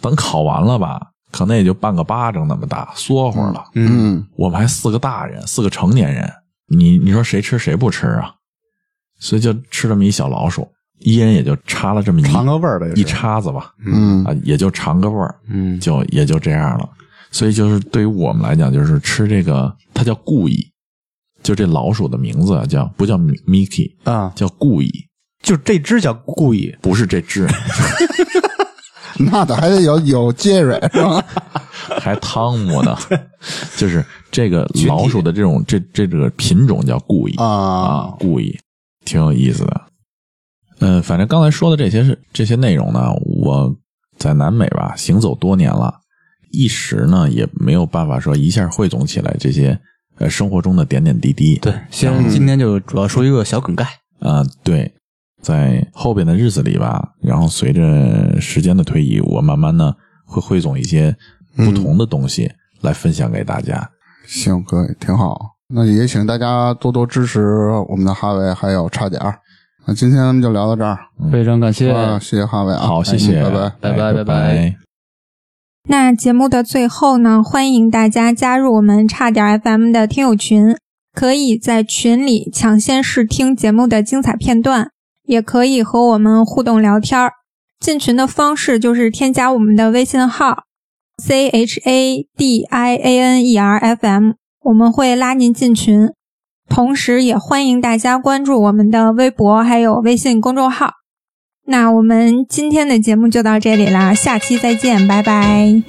A: 等烤完了吧，可能也就半个巴掌那么大，缩会儿了。
C: 嗯
A: 我们还四个大人，四个成年人，你你说谁吃谁不吃啊？所以就吃这么一小老鼠，一人也就插了这么一
B: 尝个味儿呗，
A: 一叉子吧，
C: 嗯
A: 啊，也就尝个味儿，
B: 嗯
A: 就也就这样了。所以就是对于我们来讲，就是吃这个，它叫故意，就这老鼠的名字啊叫不叫 Mickey，
B: 啊，
A: 叫故意，
B: 就这只叫故意，
A: 不是这只，
C: 那得还得有有杰瑞是吧？
A: 还汤姆呢，就是这个老鼠的这种这这这个品种叫故意
B: 啊
A: 故意，挺有意思的。嗯，反正刚才说的这些是这些内容呢，我在南美吧行走多年了，一时呢也没有办法说一下汇总起来这些呃生活中的点点滴滴。
B: 对，先今天就主要说一个小梗概，
A: 啊、对，在后边的日子里吧，然后随着时间的推移，我慢慢的会汇总一些不同的东西来分享给大家。
C: 行，可以，挺好。那也请大家多多支持我们的哈维，还有差点儿。那今天就聊到这儿，
B: 非常感谢，
C: 啊，谢谢哈维啊，
A: 好，谢谢，
C: 嗯拜拜。
B: 拜拜
A: 拜
B: 拜
D: 那节目的最后呢，欢迎大家加入我们差点 FM 的听友群，可以在群里抢先试听节目的精彩片段，也可以和我们互动聊天儿。进群的方式就是添加我们的微信号 c h a d i a n e r f m，我们会拉您进群。同时，也欢迎大家关注我们的微博还有微信公众号。那我们今天的节目就到这里啦，下期再见，拜拜。